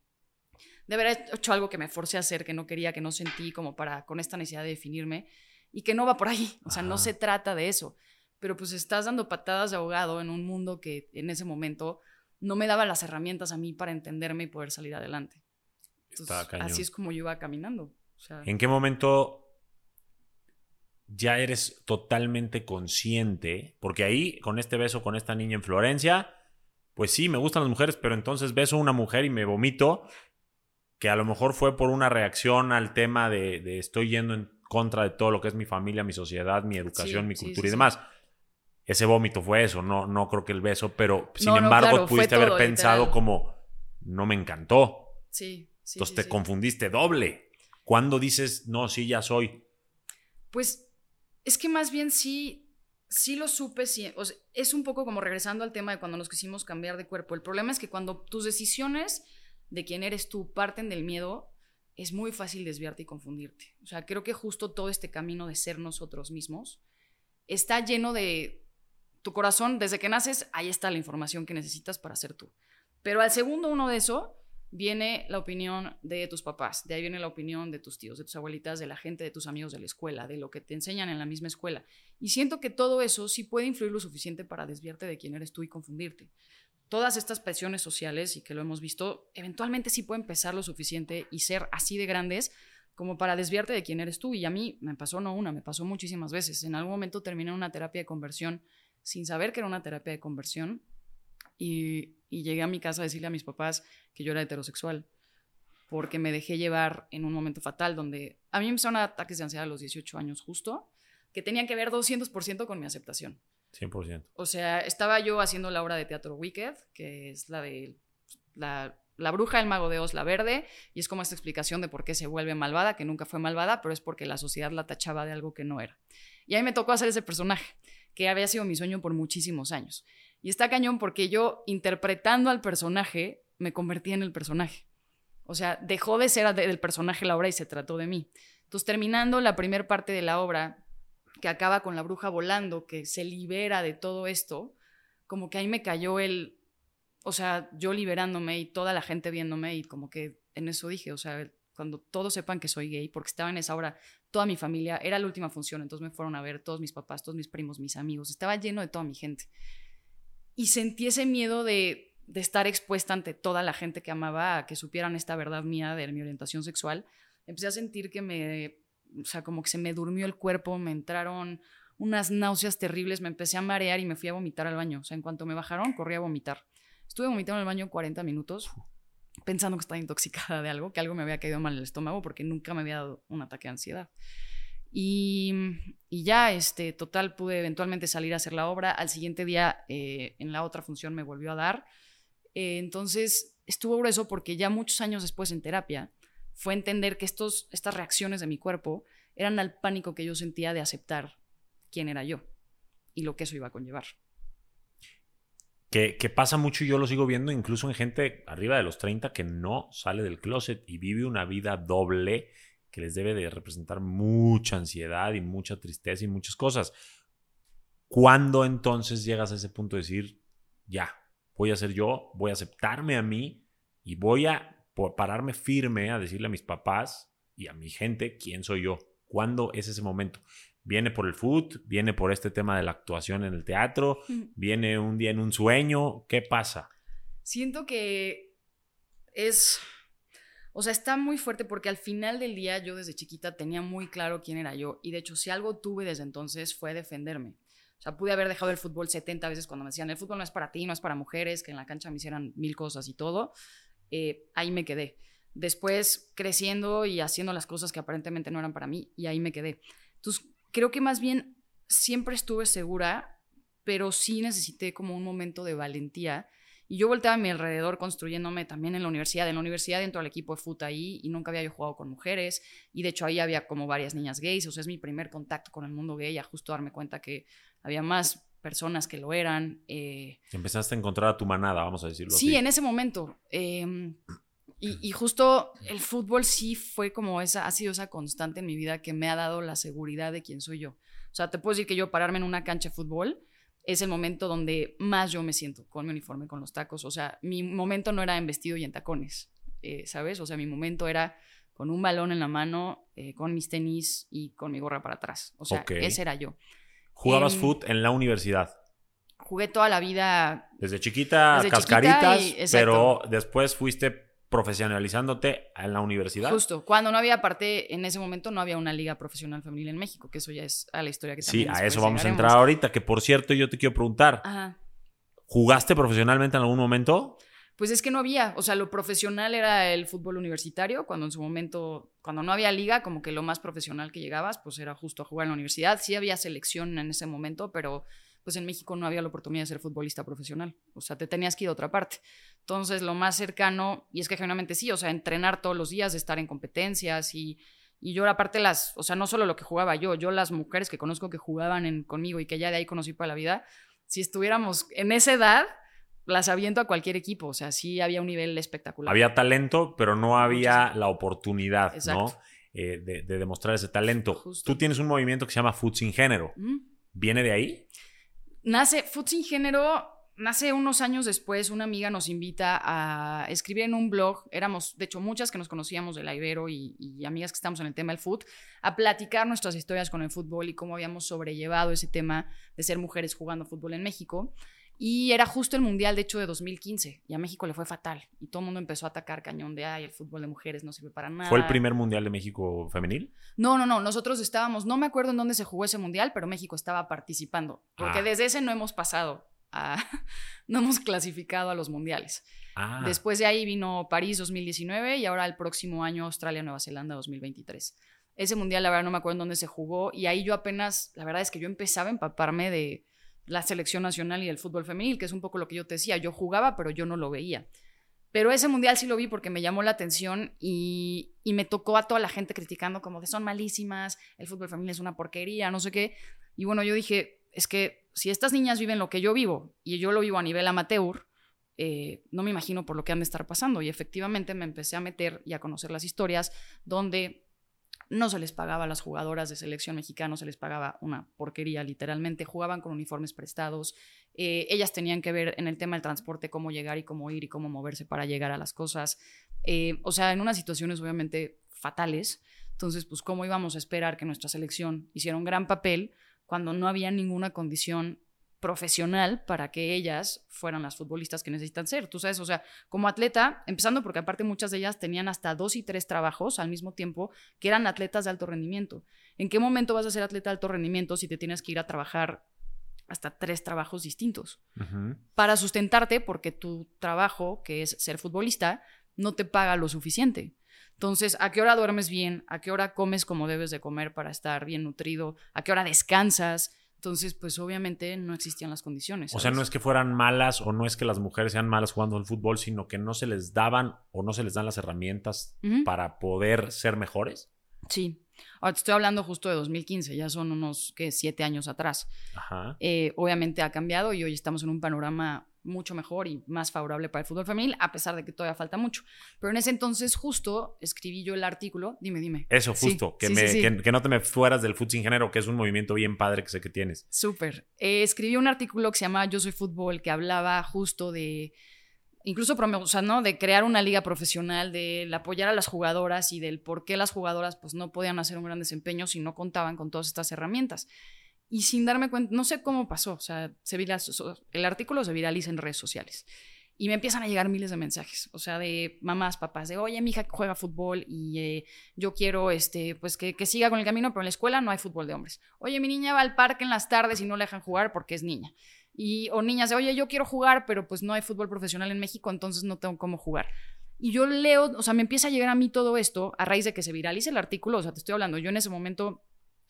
Speaker 1: de haber hecho algo que me forcé a hacer, que no quería, que no sentí, como para con esta necesidad de definirme y que no va por ahí. O sea, no se trata de eso pero pues estás dando patadas de ahogado en un mundo que en ese momento no me daba las herramientas a mí para entenderme y poder salir adelante. Entonces, así es como yo iba caminando. O sea,
Speaker 2: ¿En qué momento ya eres totalmente consciente? Porque ahí, con este beso con esta niña en Florencia, pues sí, me gustan las mujeres, pero entonces beso a una mujer y me vomito, que a lo mejor fue por una reacción al tema de, de estoy yendo en contra de todo lo que es mi familia, mi sociedad, mi educación,
Speaker 1: Sí,
Speaker 2: mi cultura
Speaker 1: sí,
Speaker 2: y demás. Ese vómito fue eso, no, no creo que el beso, pero sin
Speaker 1: No, no,
Speaker 2: embargo
Speaker 1: claro,
Speaker 2: pudiste haber
Speaker 1: todo,
Speaker 2: pensado
Speaker 1: literal.
Speaker 2: como, no me encantó.
Speaker 1: Sí, sí.
Speaker 2: Entonces
Speaker 1: sí,
Speaker 2: te
Speaker 1: sí.
Speaker 2: confundiste doble. ¿Cuándo dices, no, sí, ya soy?
Speaker 1: Pues es que más bien sí, sí lo supe, sí, o sea, es un poco como regresando al tema de cuando nos quisimos cambiar de cuerpo. El problema es que cuando tus decisiones de quién eres tú parten del miedo, es muy fácil desviarte y confundirte. O sea, creo que justo todo este camino de ser nosotros mismos está lleno de tu corazón, desde que naces, ahí está la información que necesitas para ser tú. Pero al segundo uno de eso, viene la opinión de tus papás, de ahí viene la opinión de tus tíos, de tus abuelitas, de la gente, de tus amigos de la escuela, de lo que te enseñan en la misma escuela. Y siento que todo eso sí puede influir lo suficiente para desviarte de quién eres tú y confundirte. Todas estas presiones sociales, y que lo hemos visto, eventualmente sí pueden pesar lo suficiente y ser así de grandes como para desviarte de quién eres tú. Y a mí me pasó no una, me pasó muchísimas veces. En algún momento terminé una terapia de conversión sin saber que era una terapia de conversión y, y, llegué a mi casa a decirle a mis papás que yo era heterosexual porque me dejé llevar en un momento fatal donde a mí me empezaron ataques de ansiedad a los 18 años justo que tenían que ver 200% con mi aceptación.
Speaker 2: 100%.
Speaker 1: O sea, estaba yo haciendo la obra de teatro Wicked, que es la de la, la bruja, el mago de Oz, la verde, y es como esta explicación de por qué se vuelve malvada, que nunca fue malvada, pero es porque la sociedad la tachaba de algo que no era. Y ahí me tocó hacer ese personaje, que había sido mi sueño por muchísimos años. Y está cañón porque yo, interpretando al personaje, me convertí en el personaje. O sea, dejó de ser del personaje la obra y se trató de mí. Entonces, terminando la primera parte de la obra, que acaba con la bruja volando, que se libera de todo esto, como que ahí me cayó el, o sea, yo liberándome y toda la gente viéndome y como que en eso dije, o sea, cuando todos sepan que soy gay, porque estaba en esa obra, toda mi familia, era la última función, entonces me fueron a ver todos mis papás, todos mis primos, mis amigos, estaba lleno de toda mi gente. Y sentí ese miedo de, de estar expuesta ante toda la gente que amaba que supieran esta verdad mía de mi orientación sexual. Empecé a sentir que me, o sea, como que se me durmió el cuerpo, me entraron unas náuseas terribles, me empecé a marear y me fui a vomitar al baño. O sea, en cuanto me bajaron, corrí a vomitar. Estuve vomitando en el baño 40 minutos, pensando que estaba intoxicada de algo, que algo me había caído mal en el estómago porque nunca me había dado un ataque de ansiedad. Y, ya, este, total, pude eventualmente salir a hacer la obra. Al siguiente día, eh, en la otra función, me volvió a dar. Eh, entonces, estuvo grueso porque ya muchos años después en terapia, fue entender que estos, estas reacciones de mi cuerpo eran al pánico que yo sentía de aceptar quién era yo y lo que eso iba a conllevar.
Speaker 2: Que, pasa mucho y yo lo sigo viendo incluso en gente arriba de los 30 que no sale del closet y vive una vida doble que les debe de representar mucha ansiedad y mucha tristeza y muchas cosas. ¿Cuándo entonces llegas a ese punto de decir, ya, voy a ser yo, voy a aceptarme a mí y voy a pararme firme a decirle a mis papás y a mi gente quién soy yo. ¿Cuándo es ese momento? ¿Viene por el food? ¿Viene por este tema de la actuación en el teatro? ¿Viene un día en un sueño? ¿Qué pasa?
Speaker 1: Siento que es... O sea, está muy fuerte porque al final del día yo desde chiquita tenía muy claro quién era yo y de hecho si algo tuve desde entonces fue defenderme. O sea, pude haber dejado el fútbol 70 veces cuando me decían, el fútbol no es para ti, no es para mujeres, que en la cancha me hicieran mil cosas y todo eh, ahí me quedé. Después creciendo y haciendo las cosas que aparentemente no eran para mí, y ahí me quedé. Entonces, creo que más bien siempre estuve segura, pero sí necesité como un momento de valentía. Y yo volteaba a mi alrededor construyéndome también en la universidad. En la universidad dentro del equipo de fútbol ahí y nunca había yo jugado con mujeres. Y de hecho ahí había como varias niñas gays. O sea, es mi primer contacto con el mundo gay, a justo darme cuenta que había más personas que lo eran. Eh,
Speaker 2: Empezaste a encontrar a tu manada, vamos a decirlo
Speaker 1: sí,
Speaker 2: así.
Speaker 1: en ese momento. Eh, y, y, justo el fútbol sí fue como esa, ha sido esa constante en mi vida que me ha dado la seguridad de quién soy yo. O sea, te puedo decir que yo pararme en una cancha de fútbol es el momento donde más yo me siento con mi uniforme, con los tacos. O sea, mi momento no era en vestido y en tacones, eh, ¿sabes? O sea, mi momento era con un balón en la mano, eh, con mis tenis y con mi gorra para atrás. O sea, okay. ese era yo.
Speaker 2: ¿Jugabas fútbol en la universidad?
Speaker 1: Jugué toda la vida.
Speaker 2: Desde chiquita, desde cascaritas, chiquita y, pero después fuiste profesionalizándote en la universidad.
Speaker 1: Justo, cuando no había, aparte, en ese momento no había una liga profesional femenil en México, que eso ya es a la historia que
Speaker 2: Sí, a eso vamos a entrar ahorita, que por cierto yo te quiero preguntar.
Speaker 1: Ajá.
Speaker 2: ¿Jugaste profesionalmente en algún momento?
Speaker 1: Pues es que no había, o sea, lo profesional era el fútbol universitario, cuando en su momento, cuando no había liga, como que lo más profesional que llegabas, pues era justo a jugar en la universidad. Sí había selección en ese momento, pero pues en México no había la oportunidad de ser futbolista profesional, o sea, te tenías que ir a otra parte. Entonces, lo más cercano, y es que generalmente sí, o sea, entrenar todos los días, estar en competencias y, y yo aparte las, o sea, no solo lo que jugaba yo, yo las mujeres que conozco que jugaban conmigo y que ya de ahí conocí para la vida, si estuviéramos en esa edad, las aviento a cualquier equipo, o sea, sí había un nivel espectacular.
Speaker 2: Había talento, pero no había la oportunidad, ¿no? Eh, de, demostrar ese talento. Tú tienes un movimiento que se llama Food Sin Género. ¿Viene de ahí?
Speaker 1: Nace, Food Sin Género nace unos años después, una amiga nos invita a escribir en un blog, éramos de hecho muchas que nos conocíamos de la Ibero y, amigas que estamos en el tema del fútbol, a platicar nuestras historias con el fútbol y cómo habíamos sobrellevado ese tema de ser mujeres jugando fútbol en México. Y era justo el Mundial, de hecho, de 2015. Y a México le fue fatal. Y todo el mundo empezó a atacar cañón de, ay, el fútbol de mujeres no sirve para nada.
Speaker 2: ¿Fue el primer Mundial de México femenil?
Speaker 1: No, no, no. Nosotros estábamos, no me acuerdo en dónde se jugó ese Mundial, pero México estaba participando. Porque ah. desde ese no hemos pasado [LAUGHS] no hemos clasificado a los mundiales. Ah. Después de ahí vino París 2019 y ahora el próximo año Australia-Nueva Zelanda 2023. Ese mundial, la verdad, no me acuerdo en dónde se jugó y ahí yo apenas, la verdad es que yo empezaba a empaparme de la selección nacional y el fútbol femenil, que es un poco lo que yo te decía. Yo jugaba, pero yo no lo veía. Pero ese mundial sí lo vi porque me llamó la atención y, y, me tocó a toda la gente criticando como de son malísimas, el fútbol femenil es una porquería, no sé qué. Y bueno, yo dije, es que si estas niñas viven lo que yo vivo y yo lo vivo a nivel amateur, eh, no me imagino por lo que han de estar pasando. Y efectivamente me empecé a meter y a conocer las historias donde no se les pagaba a las jugadoras de selección mexicana, se les pagaba una porquería, literalmente. Jugaban con uniformes prestados. Eh, ellas tenían que ver en el tema del transporte cómo llegar y cómo ir y cómo moverse para llegar a las cosas. Eh, o sea, en unas situaciones obviamente fatales. Entonces, pues, ¿cómo íbamos a esperar que nuestra selección hiciera un gran papel cuando no había ninguna condición profesional para que ellas fueran las futbolistas que necesitan ser. Tú sabes, o sea, como atleta, empezando porque aparte muchas de ellas tenían hasta dos y tres trabajos al mismo tiempo que eran atletas de alto rendimiento. ¿En qué momento vas a ser atleta de alto rendimiento si te tienes que ir a trabajar hasta tres trabajos distintos? Para sustentarte porque tu trabajo, que es ser futbolista, no te paga lo suficiente. Entonces, ¿a qué hora duermes bien? ¿A qué hora comes como debes de comer para estar bien nutrido? ¿A qué hora descansas? Entonces, pues obviamente no existían las condiciones.
Speaker 2: O sea, no es que fueran malas o no es que las mujeres sean malas jugando al fútbol, sino que no se les daban o no se les dan las herramientas para poder ser mejores.
Speaker 1: Sí. Ahora te estoy hablando justo de 2015, ya son unos, ¿qué? Siete años atrás. Ajá. Eh, obviamente ha cambiado y hoy estamos en un panorama mucho mejor y más favorable para el fútbol femenil, a pesar de que todavía falta mucho. Pero en ese entonces justo escribí yo el artículo, dime, dime.
Speaker 2: Eso, justo, que, que, no te me fueras del fútbol sin género, que es un movimiento bien padre que sé que tienes.
Speaker 1: Súper. Eh, escribí un artículo que se llama Yo soy fútbol, que hablaba justo de incluso o sea, ¿no? de crear una liga profesional, de apoyar a las jugadoras y del por qué las jugadoras pues, no podían hacer un gran desempeño si no contaban con todas estas herramientas y sin darme cuenta, no sé cómo pasó, o sea, se el artículo se viraliza en redes sociales y me empiezan a llegar miles de mensajes, o sea, de mamás, papás, de, oye, mi hija juega fútbol y eh, yo quiero, este, pues, que, que, siga con el camino, pero en la escuela no hay fútbol de hombres. Oye, mi niña va al parque en las tardes y no le dejan jugar porque es niña. Y, o niñas de, oye, yo quiero jugar, pero pues no hay fútbol profesional en México, entonces no tengo cómo jugar. Y yo leo, o sea, me empieza a llegar a mí todo esto a raíz de que se viralice el artículo, o sea, te estoy hablando, yo en ese momento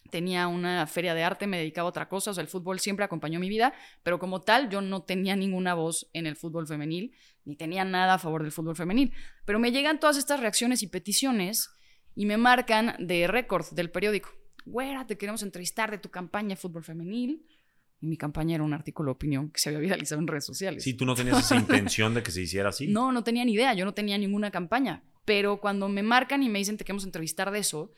Speaker 1: tenía una feria de arte, me dedicaba a otra cosa, o sea, el fútbol siempre acompañó mi vida, pero como tal yo no tenía ninguna voz en el fútbol femenil, ni tenía nada a favor del fútbol femenil. Pero me llegan todas estas reacciones y peticiones y me marcan de récord del periódico. Güera, te queremos entrevistar de tu campaña de fútbol femenil. Y mi campaña era un artículo de opinión que se había viralizado en redes sociales.
Speaker 2: Sí, tú no tenías esa [LAUGHS] intención de que se hiciera así.
Speaker 1: No, no tenía ni idea, yo no tenía ninguna campaña. Pero cuando me marcan y me dicen te queremos entrevistar de eso,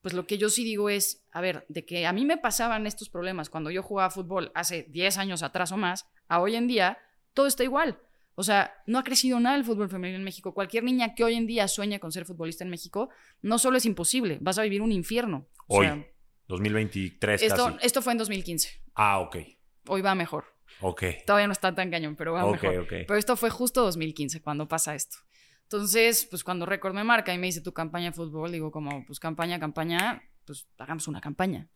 Speaker 1: pues lo que yo sí digo es, a ver, de que a mí me pasaban estos problemas cuando yo jugaba fútbol hace 10 años atrás o más, a hoy en día, todo está igual. O sea, no ha crecido nada el fútbol femenino en México. Cualquier niña que hoy en día sueña con ser futbolista en México, no solo es imposible, vas a vivir un infierno.
Speaker 2: Hoy, 2023
Speaker 1: esto,
Speaker 2: casi.
Speaker 1: Esto fue en 2015.
Speaker 2: Ah, ok.
Speaker 1: Hoy va mejor.
Speaker 2: Ok.
Speaker 1: Todavía no está tan cañón, pero va mejor. Pero esto fue justo 2015 cuando pasa esto. Entonces, pues cuando Record me marca y me dice tu campaña de fútbol, digo como, pues campaña, campaña, pues hagamos una campaña.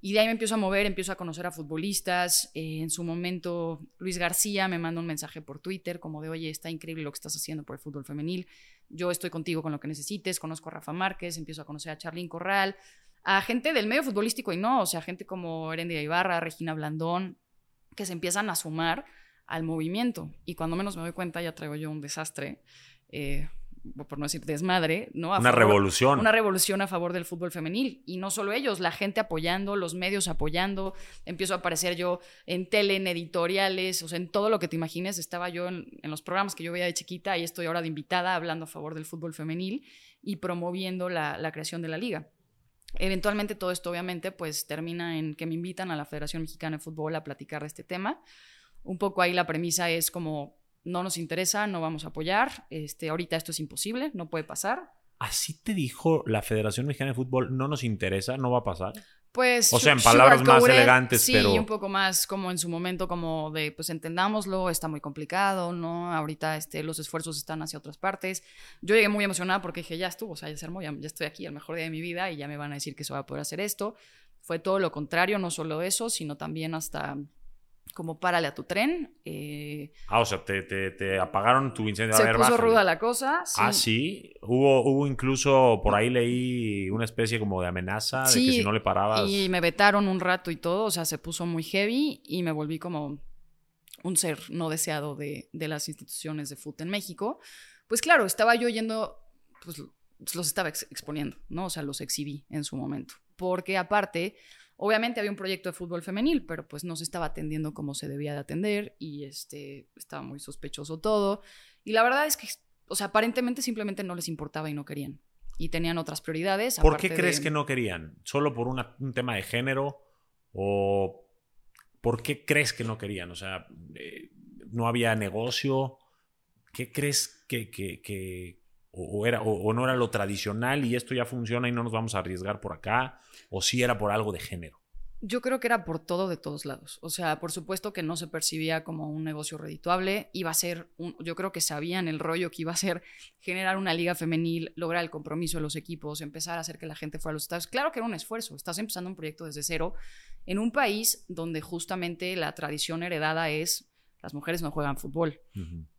Speaker 1: Y de ahí me empiezo a mover, empiezo a conocer a futbolistas. Eh, en su momento, Luis García me manda un mensaje por Twitter como de, oye, está increíble lo que estás haciendo por el fútbol femenil. Yo estoy contigo con lo que necesites. Conozco a Rafa Márquez, empiezo a conocer a Charlín Corral, a gente del medio futbolístico y no, o sea, gente como Erendia Ibarra, Regina Blandón, que se empiezan a sumar al movimiento. Y cuando menos me doy cuenta, ya traigo yo un desastre. Eh, por no decir desmadre, ¿no?
Speaker 2: una revolución.
Speaker 1: Una revolución a favor del fútbol femenil. Y no solo ellos, la gente apoyando, los medios apoyando. Empiezo a aparecer yo en tele, en editoriales, o sea, en todo lo que te imagines. Estaba yo en, los programas que yo veía de chiquita y estoy ahora de invitada hablando a favor del fútbol femenil y promoviendo la, la creación de la liga. Eventualmente todo esto obviamente pues termina en que me invitan a la Federación Mexicana de Fútbol a platicar de este tema. Un poco ahí la premisa es como no nos interesa, no vamos a apoyar, este, ahorita esto es imposible, no puede pasar.
Speaker 2: ¿Así te dijo la Federación Mexicana de Fútbol, no nos interesa, no va a pasar?
Speaker 1: Pues,
Speaker 2: o sea, en palabras más elegantes,
Speaker 1: sí,
Speaker 2: pero...
Speaker 1: un poco más como en su momento, como de, pues entendámoslo, está muy complicado, ¿no? Ahorita este, los esfuerzos están hacia otras partes. Yo llegué muy emocionada porque dije, ya estuvo, o sea, ya se armó, ya, ya estoy aquí, el mejor día de mi vida, y ya me van a decir que se va a poder hacer esto. Fue todo lo contrario, no solo eso, sino también hasta como párale a tu tren. Eh,
Speaker 2: ah, o sea, te, apagaron tu incendio.
Speaker 1: Se puso ruda la cosa.
Speaker 2: Ah, sí. Hubo, hubo incluso, por ahí leí una especie como de amenaza de que si no le parabas.
Speaker 1: Y me vetaron un rato y todo, o sea, se puso muy heavy y me volví como un ser no deseado de, de las instituciones de fútbol en México. Pues claro, estaba yo yendo, pues los estaba exponiendo, ¿no? O sea, los exhibí en su momento. Porque aparte, Obviamente había un proyecto de fútbol femenil, pero pues no se estaba atendiendo como se debía de atender y este, estaba muy sospechoso todo. Y la verdad es que, o sea, aparentemente simplemente no les importaba y no querían. Y tenían otras prioridades.
Speaker 2: ¿Por qué crees que no querían? ¿Solo por un tema de género? ¿O por qué crees que no querían? O sea, eh, ¿no había negocio? ¿Qué crees que, que, o, era, o, no era lo tradicional y esto ya funciona y no nos vamos a arriesgar por acá, o si era por algo de género.
Speaker 1: Yo creo que era por todo de todos lados. O sea, por supuesto que no se percibía como un negocio redituable. Iba a ser, un, yo creo que sabían el rollo que iba a ser generar una liga femenil, lograr el compromiso de los equipos, empezar a hacer que la gente fuera a los estados. Claro que era un esfuerzo. Estás empezando un proyecto desde cero en un país donde justamente la tradición heredada es las mujeres no juegan fútbol.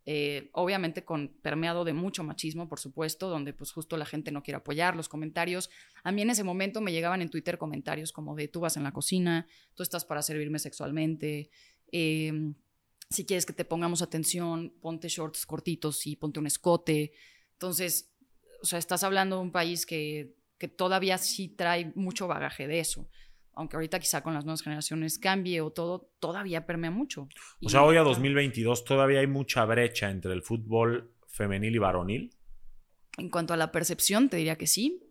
Speaker 1: Eh, obviamente con permeado de mucho machismo, por supuesto, donde pues justo la gente no quiere apoyar los comentarios. A mí en ese momento me llegaban en Twitter comentarios como de tú vas en la cocina, tú estás para servirme sexualmente, em, si quieres que te pongamos atención, ponte shorts cortitos y ponte un escote. Entonces, o sea, estás hablando de un país que, que todavía sí trae mucho bagaje de eso aunque ahorita quizá con las nuevas generaciones cambie o todo, todavía permea mucho.
Speaker 2: O sea, hoy a 2022 todavía hay mucha brecha entre el fútbol femenil y varonil.
Speaker 1: En cuanto a la percepción, te diría que sí.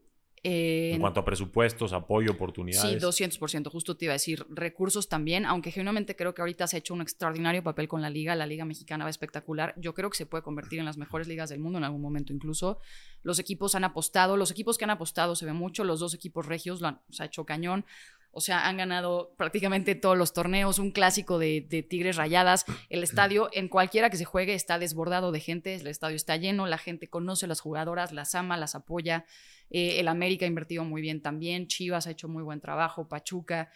Speaker 2: en cuanto a presupuestos, apoyo, oportunidades.
Speaker 1: Sí, 200%. Justo te iba a decir, recursos también, aunque genuinamente creo que ahorita se ha hecho un extraordinario papel con la liga. La liga mexicana va espectacular. Yo creo que se puede convertir en las mejores ligas del mundo en algún momento incluso. Los equipos han apostado, los equipos que han apostado se ve mucho, los dos equipos regios lo han o hecho cañón. O sea, han ganado prácticamente todos los torneos, un clásico de, Tigres Rayadas. El estadio, en cualquiera que se juegue, está desbordado de gente. El estadio está lleno, la gente conoce a las jugadoras, las ama, las apoya. Eh, el América ha invertido muy bien también. Chivas ha hecho muy buen trabajo. Pachuca.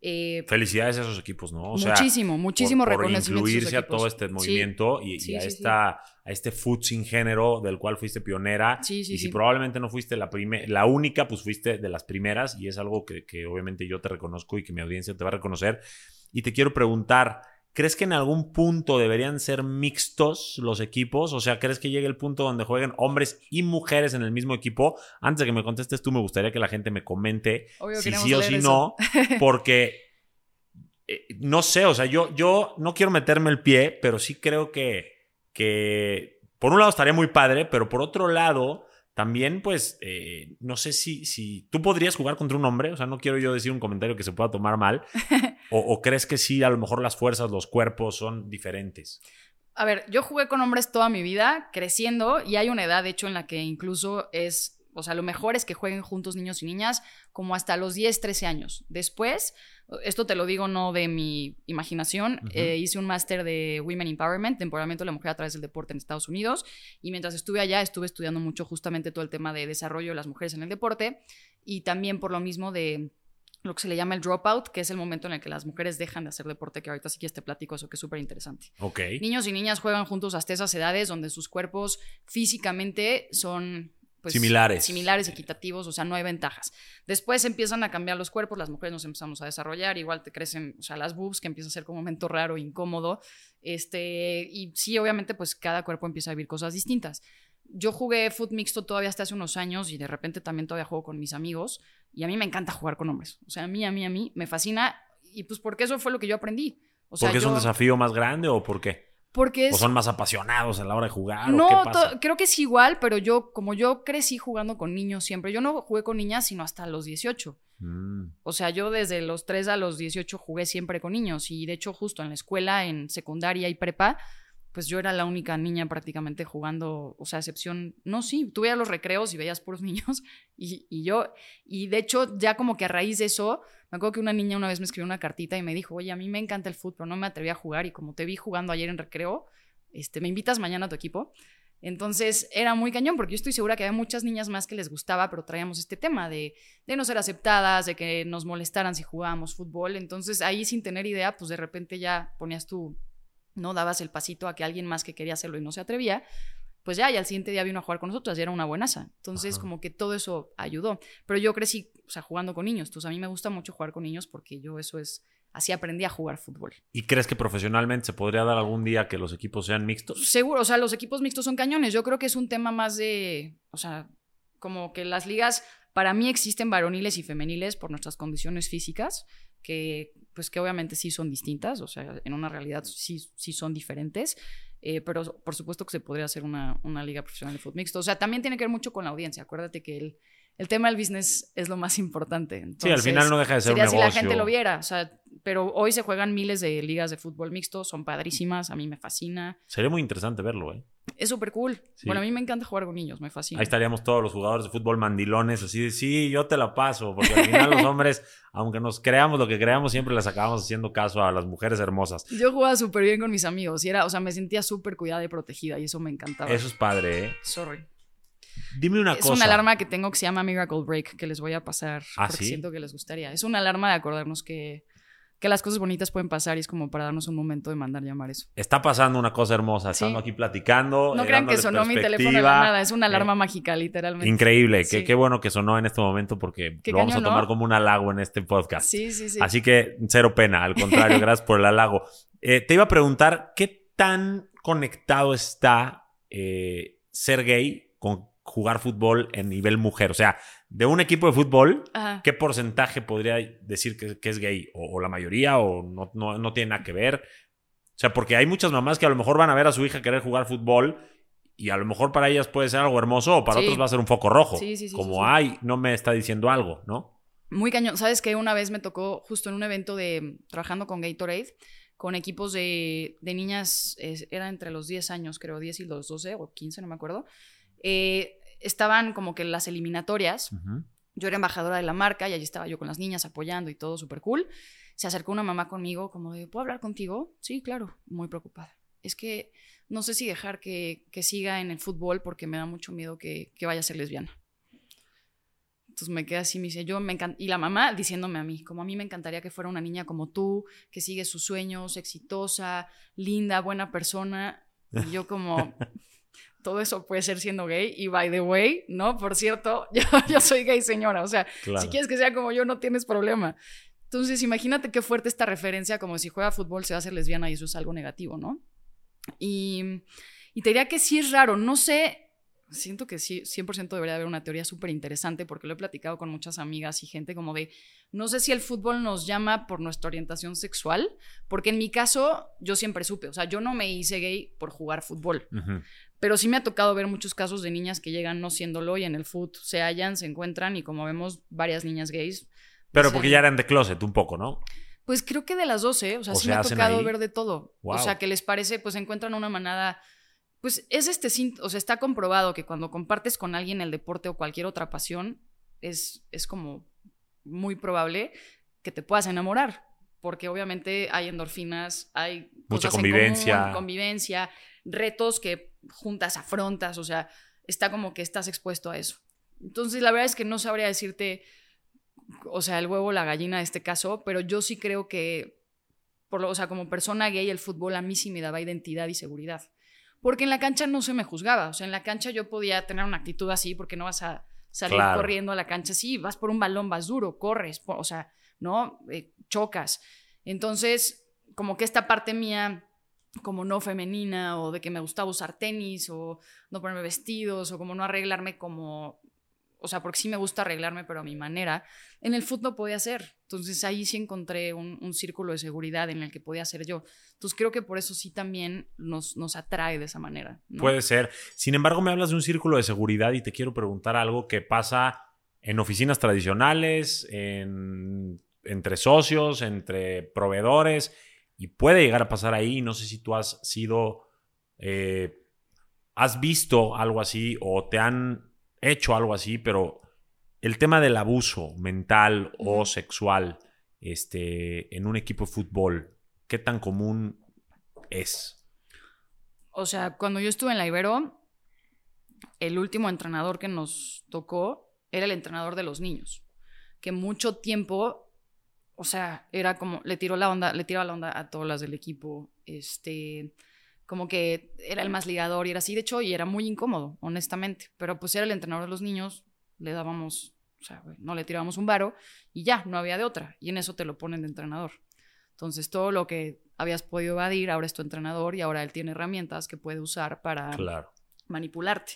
Speaker 2: Eh, Felicidades a esos equipos, ¿no?
Speaker 1: muchísimo, muchísimo
Speaker 2: por, por incluirse a todo este movimiento y, a, esta, a este food sin género del cual fuiste pionera. y si probablemente no fuiste la, la única, pues fuiste de las primeras y es algo que, que obviamente yo te reconozco y que mi audiencia te va a reconocer. Y te quiero preguntar, ¿Crees que en algún punto deberían ser mixtos los equipos? O sea, ¿crees que llegue el punto donde jueguen hombres y mujeres en el mismo equipo? Antes de que me contestes tú, me gustaría que la gente me comente si sí o si no, [LAUGHS] porque eh, no sé, o sea, yo, yo no quiero meterme el pie, pero sí creo que, que por un lado estaría muy padre, pero por otro lado también, pues, eh, no sé si, si tú podrías jugar contra un hombre, o sea, no quiero yo decir un comentario que se pueda tomar mal, [LAUGHS] o, crees que sí, a lo mejor las fuerzas, los cuerpos son diferentes.
Speaker 1: A ver, yo jugué con hombres toda mi vida, creciendo, y hay una edad, de hecho, en la que incluso es o sea, lo mejor es que jueguen juntos niños y niñas como hasta los 10, 13 años. Después, esto te lo digo no de mi imaginación, eh, hice un máster de Women Empowerment, de empoderamiento de la mujer a través del deporte en Estados Unidos, y mientras estuve allá estuve estudiando mucho justamente todo el tema de desarrollo de las mujeres en el deporte, y también por lo mismo de lo que se le llama el dropout, que es el momento en el que las mujeres dejan de hacer deporte, que ahorita sí que te platico eso, que es súper interesante.
Speaker 2: Ok.
Speaker 1: Niños y niñas juegan juntos hasta esas edades donde sus cuerpos físicamente son pues,
Speaker 2: similares.
Speaker 1: Similares, equitativos, o sea, no hay ventajas. Después empiezan a cambiar los cuerpos, las mujeres nos empezamos a desarrollar, igual te crecen, o sea, las boobs, que empieza a ser como un momento raro, incómodo. Este, y sí, obviamente, pues cada cuerpo empieza a vivir cosas distintas. Yo jugué foot mixto todavía hasta hace unos años y de repente también todavía juego con mis amigos y a mí me encanta jugar con hombres. O sea, a mí, a mí, a mí me fascina y pues porque eso fue lo que yo aprendí. O sea,
Speaker 2: ¿Porque es un desafío más grande o por qué?
Speaker 1: Porque
Speaker 2: ¿O son más apasionados a la hora de jugar?
Speaker 1: No,
Speaker 2: ¿o qué pasa?
Speaker 1: creo que es igual, pero yo, como yo crecí jugando con niños siempre, yo no jugué con niñas sino hasta los 18.
Speaker 2: Mm.
Speaker 1: O sea, yo desde los 3 a los 18 jugué siempre con niños y de hecho justo en la escuela, en secundaria y prepa, pues yo era la única niña prácticamente jugando, o sea, excepción, no, sí, tú veías los recreos y veías puros [LAUGHS] niños y, y yo, y de hecho ya como que a raíz de eso, me acuerdo que una niña una vez me escribió una cartita y me dijo, oye, a mí me encanta el fútbol, no me atreví a jugar y como te vi jugando ayer en recreo, este, me invitas mañana a tu equipo. Entonces era muy cañón porque yo estoy segura que había muchas niñas más que les gustaba, pero traíamos este tema de, de no ser aceptadas, de que nos molestaran si jugábamos fútbol. Entonces ahí sin tener idea, pues de repente ya ponías tú, no dabas el pasito a que alguien más que quería hacerlo y no se atrevía, pues ya, y al siguiente día vino a jugar con nosotros y era una buenaza. Entonces
Speaker 2: Ajá.
Speaker 1: como que todo eso ayudó. Pero yo crecí, o sea, jugando con niños. Entonces a mí me gusta mucho jugar con niños porque yo eso es, así aprendí a jugar fútbol.
Speaker 2: ¿Y crees que profesionalmente se podría dar algún día que los equipos sean mixtos?
Speaker 1: Seguro, o sea, los equipos mixtos son cañones. Yo creo que es un tema más de, o sea, como que las ligas para mí existen varoniles y femeniles por nuestras condiciones físicas, que pues que obviamente sí son distintas, o sea, en una realidad sí, sí son diferentes, eh, pero por supuesto que se podría hacer una, una liga profesional de fútbol mixto. O sea, también tiene que ver mucho con la audiencia. Acuérdate que el, el tema del business es lo más importante.
Speaker 2: sí, al
Speaker 1: Entonces,
Speaker 2: final no deja de ser un
Speaker 1: sería si
Speaker 2: negocio.
Speaker 1: la gente lo viera, o sea, pero hoy se juegan miles de ligas de fútbol mixto, son padrísimas, a mí me fascina.
Speaker 2: Sería muy interesante verlo, ¿eh?
Speaker 1: Es súper cool.
Speaker 2: Sí.
Speaker 1: Bueno, a mí me encanta jugar con niños, me fascina.
Speaker 2: Ahí estaríamos todos los jugadores de fútbol mandilones, así de, sí, yo te la paso, porque al final los [LAUGHS] hombres, aunque nos creamos lo que creamos, siempre les acabamos haciendo caso a las mujeres hermosas.
Speaker 1: Yo jugaba súper bien con mis amigos y era, o sea, me sentía súper cuidada y protegida y eso me encantaba.
Speaker 2: Eso es padre, ¿eh?
Speaker 1: Sorry.
Speaker 2: Dime una
Speaker 1: es
Speaker 2: cosa.
Speaker 1: una alarma que tengo que se llama Miracle Break que les voy a pasar
Speaker 2: ¿Ah,
Speaker 1: porque
Speaker 2: sí?
Speaker 1: siento que les gustaría. Es una alarma de acordarnos que, que las cosas bonitas pueden pasar y es como para darnos un momento de mandar llamar eso.
Speaker 2: Está pasando una cosa hermosa,
Speaker 1: Sí.
Speaker 2: estando aquí platicando.
Speaker 1: No
Speaker 2: eh,
Speaker 1: crean que sonó mi teléfono de la nada, es una
Speaker 2: Eh,
Speaker 1: alarma mágica, literalmente.
Speaker 2: Increíble, qué,
Speaker 1: Sí.
Speaker 2: qué bueno que sonó en este momento porque lo vamos a tomar como un halago en este podcast.
Speaker 1: Sí, sí, sí.
Speaker 2: Así que cero pena, al contrario, [LAUGHS] gracias por el halago. Eh, te iba a preguntar, ¿qué tan conectado está eh, ser gay con jugar fútbol en nivel mujer? O sea, de un equipo de fútbol,
Speaker 1: Ajá.
Speaker 2: ¿qué porcentaje podría decir que, que es gay? O, o la mayoría? ¿O no, no, no tiene nada que ver? O sea, porque hay muchas mamás que a lo mejor van a ver a su hija querer jugar fútbol y a lo mejor para ellas puede ser algo hermoso o para
Speaker 1: Sí.
Speaker 2: otros va a ser un foco rojo.
Speaker 1: Sí, sí, sí,
Speaker 2: como, ay, no me está diciendo algo, ¿no?
Speaker 1: Muy cañón. ¿Sabes que Una vez me tocó justo en un evento de trabajando con Gatorade, con equipos de, de niñas, eh, era entre los 10 años, creo, 10 y los 12 o 15, no me acuerdo. Eh, estaban como que las eliminatorias. Yo era embajadora de la marca y allí estaba yo con las niñas apoyando y todo súper cool. Se acercó una mamá conmigo como de, ¿puedo hablar contigo? Sí, claro, muy preocupada. Es que no sé si dejar que, que siga en el fútbol porque me da mucho miedo que, que vaya a ser lesbiana. Entonces me quedé así, me dice, yo me encanta. Y la mamá diciéndome a mí, como a mí me encantaría que fuera una niña como tú, que sigue sus sueños, exitosa, linda, buena persona. Y yo como, [LAUGHS] todo eso puede ser siendo gay. Y by the way, ¿no? Por cierto, [LAUGHS] yo, yo soy gay señora. O sea,
Speaker 2: Claro.
Speaker 1: si quieres que sea como yo, no tienes problema. Entonces, imagínate qué fuerte esta referencia, como si juega fútbol se va a hacer lesbiana y eso es algo negativo, ¿no? Y, y te diría que sí es raro, no sé, siento que sí, 100% debería haber una teoría súper interesante porque lo he platicado con muchas amigas y gente como de, no sé si el fútbol nos llama por nuestra orientación sexual, porque en mi caso yo siempre supe, o sea, yo no me hice gay por jugar fútbol,
Speaker 2: Ujú.
Speaker 1: Pero sí me ha tocado ver muchos casos de niñas que llegan no siéndolo y en el foot se hallan, se encuentran y como vemos varias niñas gays.
Speaker 2: Pero
Speaker 1: sea,
Speaker 2: porque ya eran de closet un poco, ¿no?
Speaker 1: Pues creo que de las dos, ¿eh? O sea,
Speaker 2: O
Speaker 1: sí
Speaker 2: se
Speaker 1: me ha tocado
Speaker 2: ahí.
Speaker 1: ver de todo. O sea, que les parece, pues encuentran una manada. Pues es este, o sea, está comprobado que cuando compartes con alguien el deporte o cualquier otra pasión, es, es como muy probable que te puedas enamorar. Porque obviamente hay endorfinas, hay
Speaker 2: Mucha
Speaker 1: cosas en
Speaker 2: convivencia.
Speaker 1: común, convivencia, retos que juntas afrontas, o sea, está como que estás expuesto a eso. Entonces, la verdad es que no sabría decirte, o sea, el huevo o la gallina en este caso, pero yo sí creo que, por lo, o sea, como persona gay, el fútbol a mí sí me daba identidad y seguridad. porque en la cancha no se me juzgaba. O sea, en la cancha yo podía tener una actitud así porque no vas a salir corriendo a la cancha. Sí, vas por un balón, vas duro, corres, o sea, ¿no? Eh, chocas. Entonces, como que esta parte mía como no femenina o de que me gustaba usar tenis o no ponerme vestidos o como no arreglarme como o sea, porque sí me gusta arreglarme, pero a mi manera, en el fútbol podía ser. Entonces ahí sí encontré un, círculo de seguridad en el que podía ser yo. Entonces creo que por eso sí también nos, nos atrae de esa manera.
Speaker 2: Puede ser. Sin embargo, me hablas de un círculo de seguridad y te quiero preguntar algo que pasa en oficinas tradicionales, entre socios, entre proveedores, y puede llegar a pasar ahí. No sé si tú has sido... Eh, ¿Has visto algo así o te han hecho algo así, pero el tema del abuso mental o sexual este, en un equipo de fútbol, ¿qué tan común es?
Speaker 1: O sea, cuando yo estuve en la Ibero, el último entrenador que nos tocó era el entrenador de los niños, que mucho tiempo, o sea, era como, le tiró la onda, le tiraba la onda a todas las del equipo, este, como que era el más ligador y era así, de hecho, y era muy incómodo, honestamente, pero pues era el entrenador de los niños, le dábamos, o sea, no le tirábamos un varo y ya, no había de otra, y en eso te lo ponen de entrenador. Entonces, todo lo que habías podido evadir, ahora es tu entrenador y ahora él tiene herramientas que puede usar para manipularte.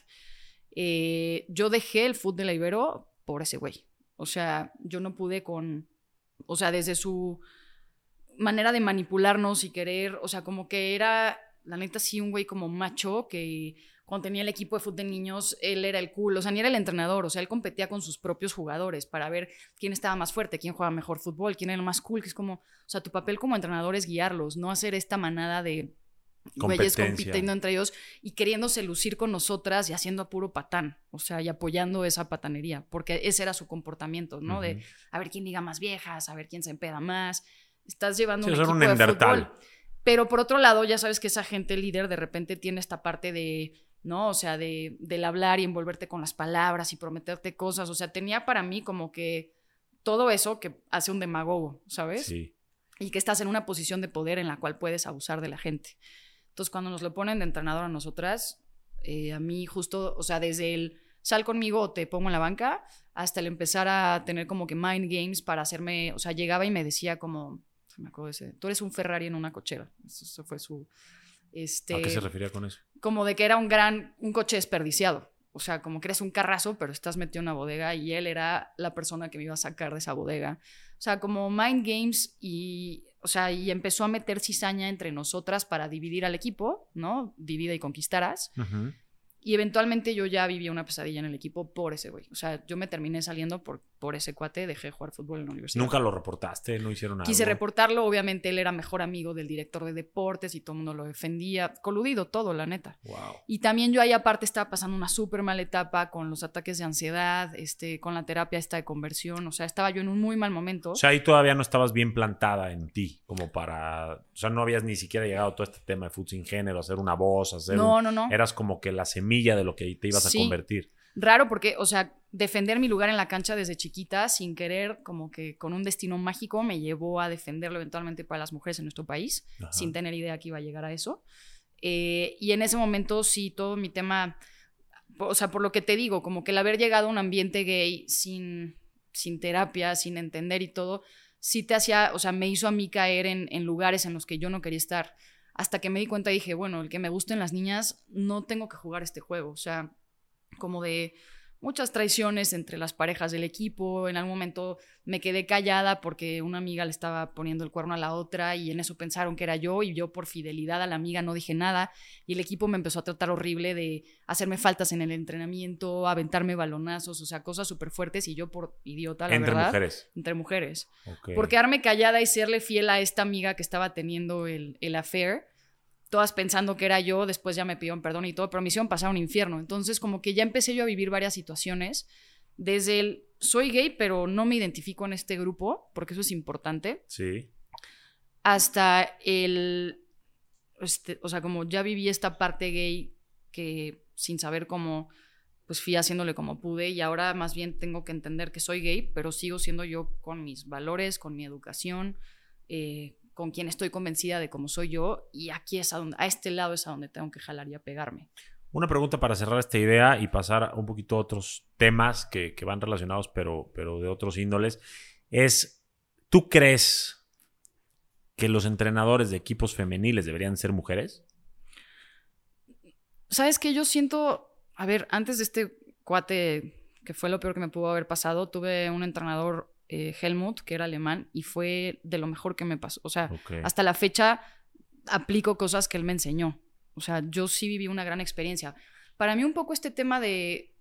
Speaker 1: Eh, yo dejé el fútbol de la Ibero por ese güey. O sea, yo no pude con, o sea, desde su manera de manipularnos y querer, o sea, como que era la neta sí, un güey como macho que cuando tenía el equipo de fútbol de niños, él era el cool, o sea, ni era el entrenador, o sea, él competía con sus propios jugadores para ver quién estaba más fuerte, quién juega mejor fútbol, quién era el más cool, que es como, o sea, tu papel como entrenador es guiarlos, no hacer esta manada de güeyes compitiendo entre ellos y queriéndose lucir con nosotras y haciendo a puro patán, o sea, y apoyando esa patanería, porque ese era su comportamiento, ¿no? De a ver quién diga más viejas, a ver quién se empeda más. Estás llevando un equipo de fútbol pero por otro lado, ya sabes que esa gente líder de repente tiene esta parte de, ¿no? O sea, de, del hablar y envolverte con las palabras y prometerte cosas. O sea, tenía para mí como que todo eso que hace un demagogo, ¿sabes? Sí. Y que estás en una posición de poder en la cual puedes abusar de la gente. Entonces, cuando nos lo ponen de entrenador a nosotras, eh, a mí justo, o sea, desde el sal conmigo o te pongo en la banca, hasta el empezar a tener como que mind games para hacerme, o sea, llegaba y me decía como, me acuerdo de ese. Tú eres un Ferrari en una cochera. Eso, fue su. Este,
Speaker 2: ¿A qué se refería con eso?
Speaker 1: Como de que era un gran, un coche desperdiciado. O sea, como que eres un carrazo, pero estás metido en una bodega y él era la persona que me iba a sacar de esa bodega. O sea, como mind games y, o sea, y empezó a meter cizaña entre nosotras para dividir al equipo, ¿no? Divida y conquistarás. Y eventualmente yo ya vivía una pesadilla en el equipo por ese güey. O sea, yo me terminé saliendo por, por ese cuate, dejé de jugar fútbol en la universidad.
Speaker 2: ¿Nunca lo reportaste? ¿No hicieron nada?
Speaker 1: Quise reportarlo, obviamente él era mejor amigo del director de deportes y todo el mundo lo defendía. Coludido todo, la neta.
Speaker 2: Wow.
Speaker 1: Y también yo ahí aparte estaba pasando una súper mala etapa con los ataques de ansiedad, este, con la terapia esta de conversión. O sea, estaba yo en un muy mal momento.
Speaker 2: O sea, ahí todavía no estabas bien plantada en ti, como para... O sea, no habías ni siquiera llegado a todo este tema de fútbol sin género, hacer una voz, hacer...
Speaker 1: No, no, no.
Speaker 2: Eras como que la semilla de lo que te ibas a convertir.
Speaker 1: Raro porque, o sea, defender mi lugar en la cancha desde chiquita, sin querer, como que con un destino mágico, me llevó a defenderlo eventualmente para las mujeres en nuestro país, sin tener idea que iba a llegar a eso. Eh, y en ese momento sí, todo mi tema, o sea, por lo que te digo, como que el haber llegado a un ambiente gay sin, sin terapia, sin entender y todo, sí te hacía, o sea, me hizo a mí caer en, en lugares en los que yo no quería estar hasta que me di cuenta y dije, bueno, el que me gusten las niñas, no tengo que jugar este juego. O sea, como de muchas traiciones entre las parejas del equipo. En algún momento me quedé callada porque una amiga le estaba poniendo el cuerno a la otra y en eso pensaron que era yo y yo por fidelidad a la amiga no dije nada y el equipo me empezó a tratar horrible de hacerme faltas en el entrenamiento, aventarme balonazos, o sea, cosas súper fuertes y yo por idiota, la
Speaker 2: entre
Speaker 1: verdad.
Speaker 2: Entre mujeres.
Speaker 1: Entre mujeres. Por quedarme callada y serle fiel a esta amiga que estaba teniendo el, el affair todas pensando que era yo, después ya me pidieron perdón y todo, pero me hicieron pasar un infierno. Entonces, como que ya empecé yo a vivir varias situaciones, desde el soy gay, pero no me identifico en este grupo, porque eso es importante.
Speaker 2: Sí.
Speaker 1: Hasta el, este, o sea, como ya viví esta parte gay que sin saber cómo, pues fui haciéndole como pude y ahora más bien tengo que entender que soy gay, pero sigo siendo yo con mis valores, con mi educación, eh, con quien estoy convencida de cómo soy yo y aquí es a donde, a este lado es a donde tengo que jalar y apegarme.
Speaker 2: Una pregunta para cerrar esta idea y pasar un poquito a otros temas que, van relacionados, pero, pero de otros índoles, es, ¿tú crees que los entrenadores de equipos femeniles deberían ser mujeres?
Speaker 1: Sabes que yo siento, a ver, antes de este cuate que fue lo peor que me pudo haber pasado, tuve un entrenador eh, Helmut, que era alemán, y fue de lo mejor que me pasó. O sea, hasta la fecha aplico cosas que él me enseñó. O sea, yo sí viví una gran experiencia. Para mí un poco este tema de,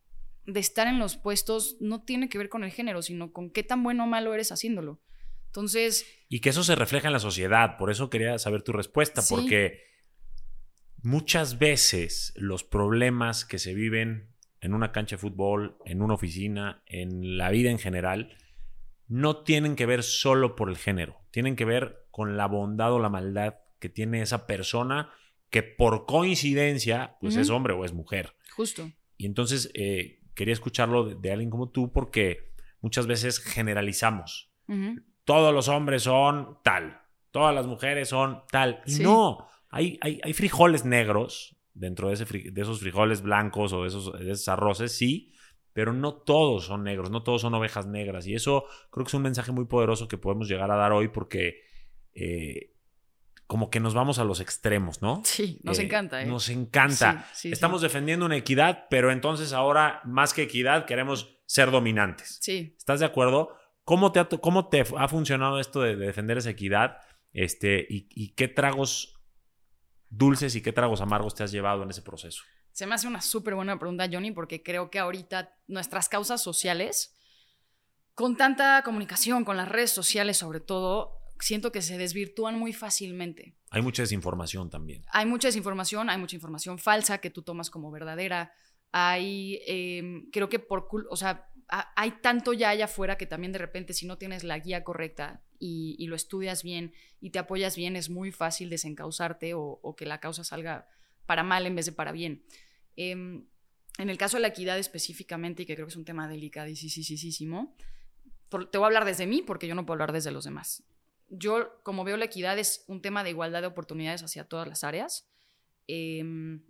Speaker 1: de estar en los puestos no tiene que ver con el género, sino con qué tan bueno o malo eres haciéndolo. Entonces...
Speaker 2: Y que eso se refleja en la sociedad. Por eso quería saber tu respuesta, porque muchas veces los problemas que se viven en una cancha de fútbol, en una oficina, en la vida en general, no tienen que ver solo por el género, tienen que ver con la bondad o la maldad que tiene esa persona que por coincidencia pues es hombre o es mujer.
Speaker 1: Justo.
Speaker 2: Y entonces eh, quería escucharlo de, alguien como tú porque muchas veces generalizamos. Todos los hombres son tal, todas las mujeres son tal. Y no, hay, hay, hay, frijoles negros dentro de, ese, de esos frijoles blancos o de esos, de esos arroces, sí, pero no todos son negros, no todos son ovejas negras. Y eso creo que es un mensaje muy poderoso que podemos llegar a dar hoy porque eh, como que nos vamos a los extremos, ¿no?
Speaker 1: Sí, nos eh, encanta. ¿eh?
Speaker 2: Nos encanta. Estamos defendiendo una equidad, pero entonces ahora, más que equidad, queremos ser dominantes.
Speaker 1: Sí.
Speaker 2: ¿Estás de acuerdo? ¿Cómo te ha, cómo te ha funcionado esto de, defender esa equidad? Este, y, y qué tragos dulces y qué tragos amargos te has llevado en ese proceso?
Speaker 1: Se me hace una súper buena pregunta, Johnny, porque creo que ahorita nuestras causas sociales, con tanta comunicación, con las redes sociales sobre todo, siento que se desvirtúan muy fácilmente.
Speaker 2: Hay mucha desinformación también.
Speaker 1: Hay mucha desinformación, hay mucha información falsa que tú tomas como verdadera. Hay, em, creo que por, o sea, hay tanto ya allá afuera que también de repente si no tienes la guía correcta y, y lo estudias bien y te apoyas bien, es muy fácil desencausarte o, o que la causa salga para mal en vez de para bien. Em, en el caso de la equidad específicamente, y que creo que es un tema delicadísimo, te voy a hablar desde mí porque yo no puedo hablar desde los demás. Yo, como veo la equidad, es un tema de igualdad de oportunidades hacia todas las áreas. Em,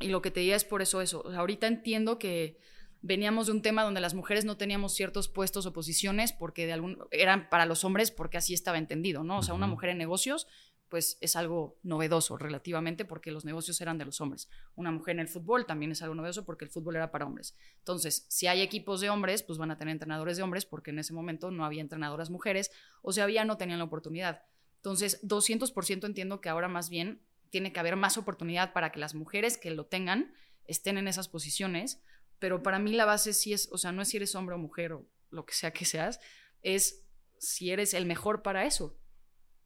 Speaker 1: y lo que te diría es por eso eso. ahorita entiendo que veníamos de un tema donde las mujeres no teníamos ciertos puestos o posiciones porque de algún, eran para los hombres porque así estaba entendido, ¿no? O sea, una mujer en negocios pues es algo novedoso relativamente porque los negocios eran de los hombres. Una mujer en el fútbol también es algo novedoso porque el fútbol era para hombres. Entonces, si hay equipos de hombres, pues van a tener entrenadores de hombres porque en ese momento no había entrenadoras mujeres o si había no tenían la oportunidad. Entonces, 200% entiendo que ahora más bien tiene que haber más oportunidad para que las mujeres que lo tengan estén en esas posiciones, pero para mí la base sí es, o sea, no es si eres hombre o mujer o lo que sea que seas, es si eres el mejor para eso.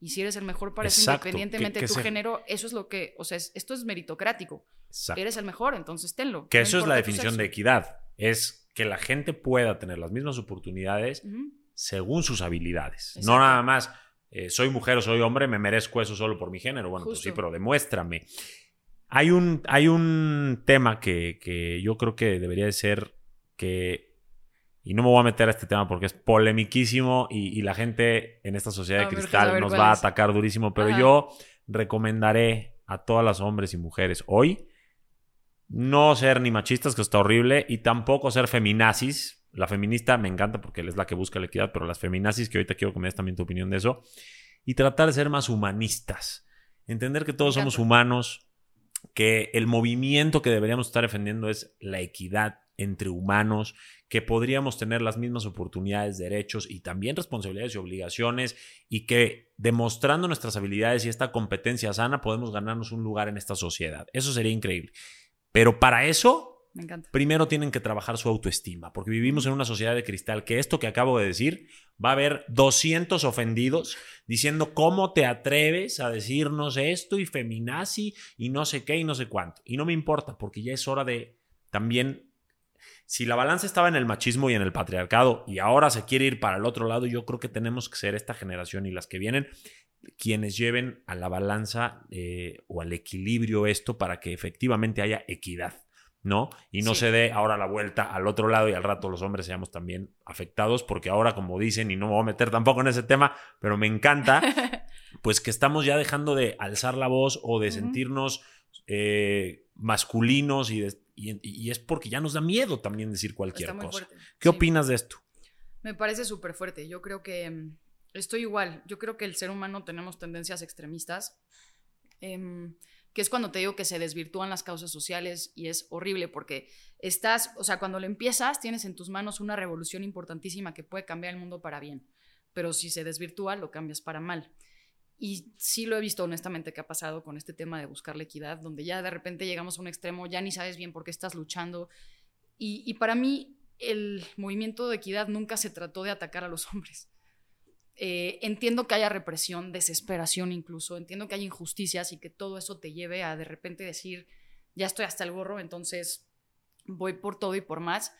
Speaker 1: Y si eres el mejor para eso, independientemente de tu género, eso es lo que, o sea, esto es meritocrático. Eres el mejor, entonces tenlo.
Speaker 2: Que eso es la definición de equidad. Es que la gente pueda tener las mismas oportunidades según sus habilidades. No nada más, eh, soy mujer o soy hombre, me merezco eso solo por mi género. Bueno, pues sí, pero demuéstrame. Hay un, hay un tema que, que yo creo que debería de ser que y no me voy a meter a este tema porque es polemiquísimo y, la gente en esta sociedad de cristal nos va a atacar durísimo, pero yo recomendaré a todas las hombres y mujeres hoy no ser ni machistas, que está horrible, y tampoco ser feminazis. La feminista me encanta porque es la que busca la equidad, pero las feminazis, que ahorita quiero que me des también tu opinión de eso, y tratar de ser más humanistas. Entender que todos somos humanos, que el movimiento que deberíamos estar defendiendo es la equidad entre humanos, que podríamos tener las mismas oportunidades, derechos y también responsabilidades y obligaciones y que demostrando nuestras habilidades y esta competencia sana podemos ganarnos un lugar en esta sociedad. Eso sería increíble. Pero para eso, primero tienen que trabajar su autoestima, porque vivimos en una sociedad de cristal que esto que acabo de decir, va a haber 200 ofendidos diciendo cómo te atreves a decirnos esto y feminazi y no sé qué y no sé cuánto. Y no me importa, porque ya es hora de también si la balanza estaba en el machismo y en el patriarcado y ahora se quiere ir para el otro lado, yo creo que tenemos que ser esta generación y las que vienen quienes lleven a la balanza eh, o al equilibrio esto para que efectivamente haya equidad. ¿no? Y no se dé ahora la vuelta al otro lado y al rato los hombres seamos también afectados, porque ahora, como dicen, y no me voy a meter tampoco en ese tema, pero me encanta, [LAUGHS] pues que estamos ya dejando de alzar la voz o de sentirnos eh, masculinos y, y, es porque ya nos da miedo también decir cualquier cosa. ¿Qué opinas de esto?
Speaker 1: Me parece súper fuerte. Yo creo que mm, estoy igual. Yo creo que el ser humano tenemos tendencias extremistas. Em, que es cuando te digo que se desvirtúan las causas sociales y es horrible porque estás, o sea, cuando lo empiezas, tienes en tus manos una revolución importantísima que puede cambiar el mundo para bien, pero si se desvirtúa, lo cambias para mal. Y sí lo he visto honestamente que ha pasado con este tema de buscar la equidad, donde ya de repente llegamos a un extremo, ya ni sabes bien por qué estás luchando. Y, para mí el movimiento de equidad nunca se trató de atacar a los [LAUGHS] hombres. Eh, entiendo que haya represión, desesperación incluso, entiendo que hay injusticias y que todo eso te lleve a de repente decir, ya estoy hasta el gorro, entonces voy por todo y por más.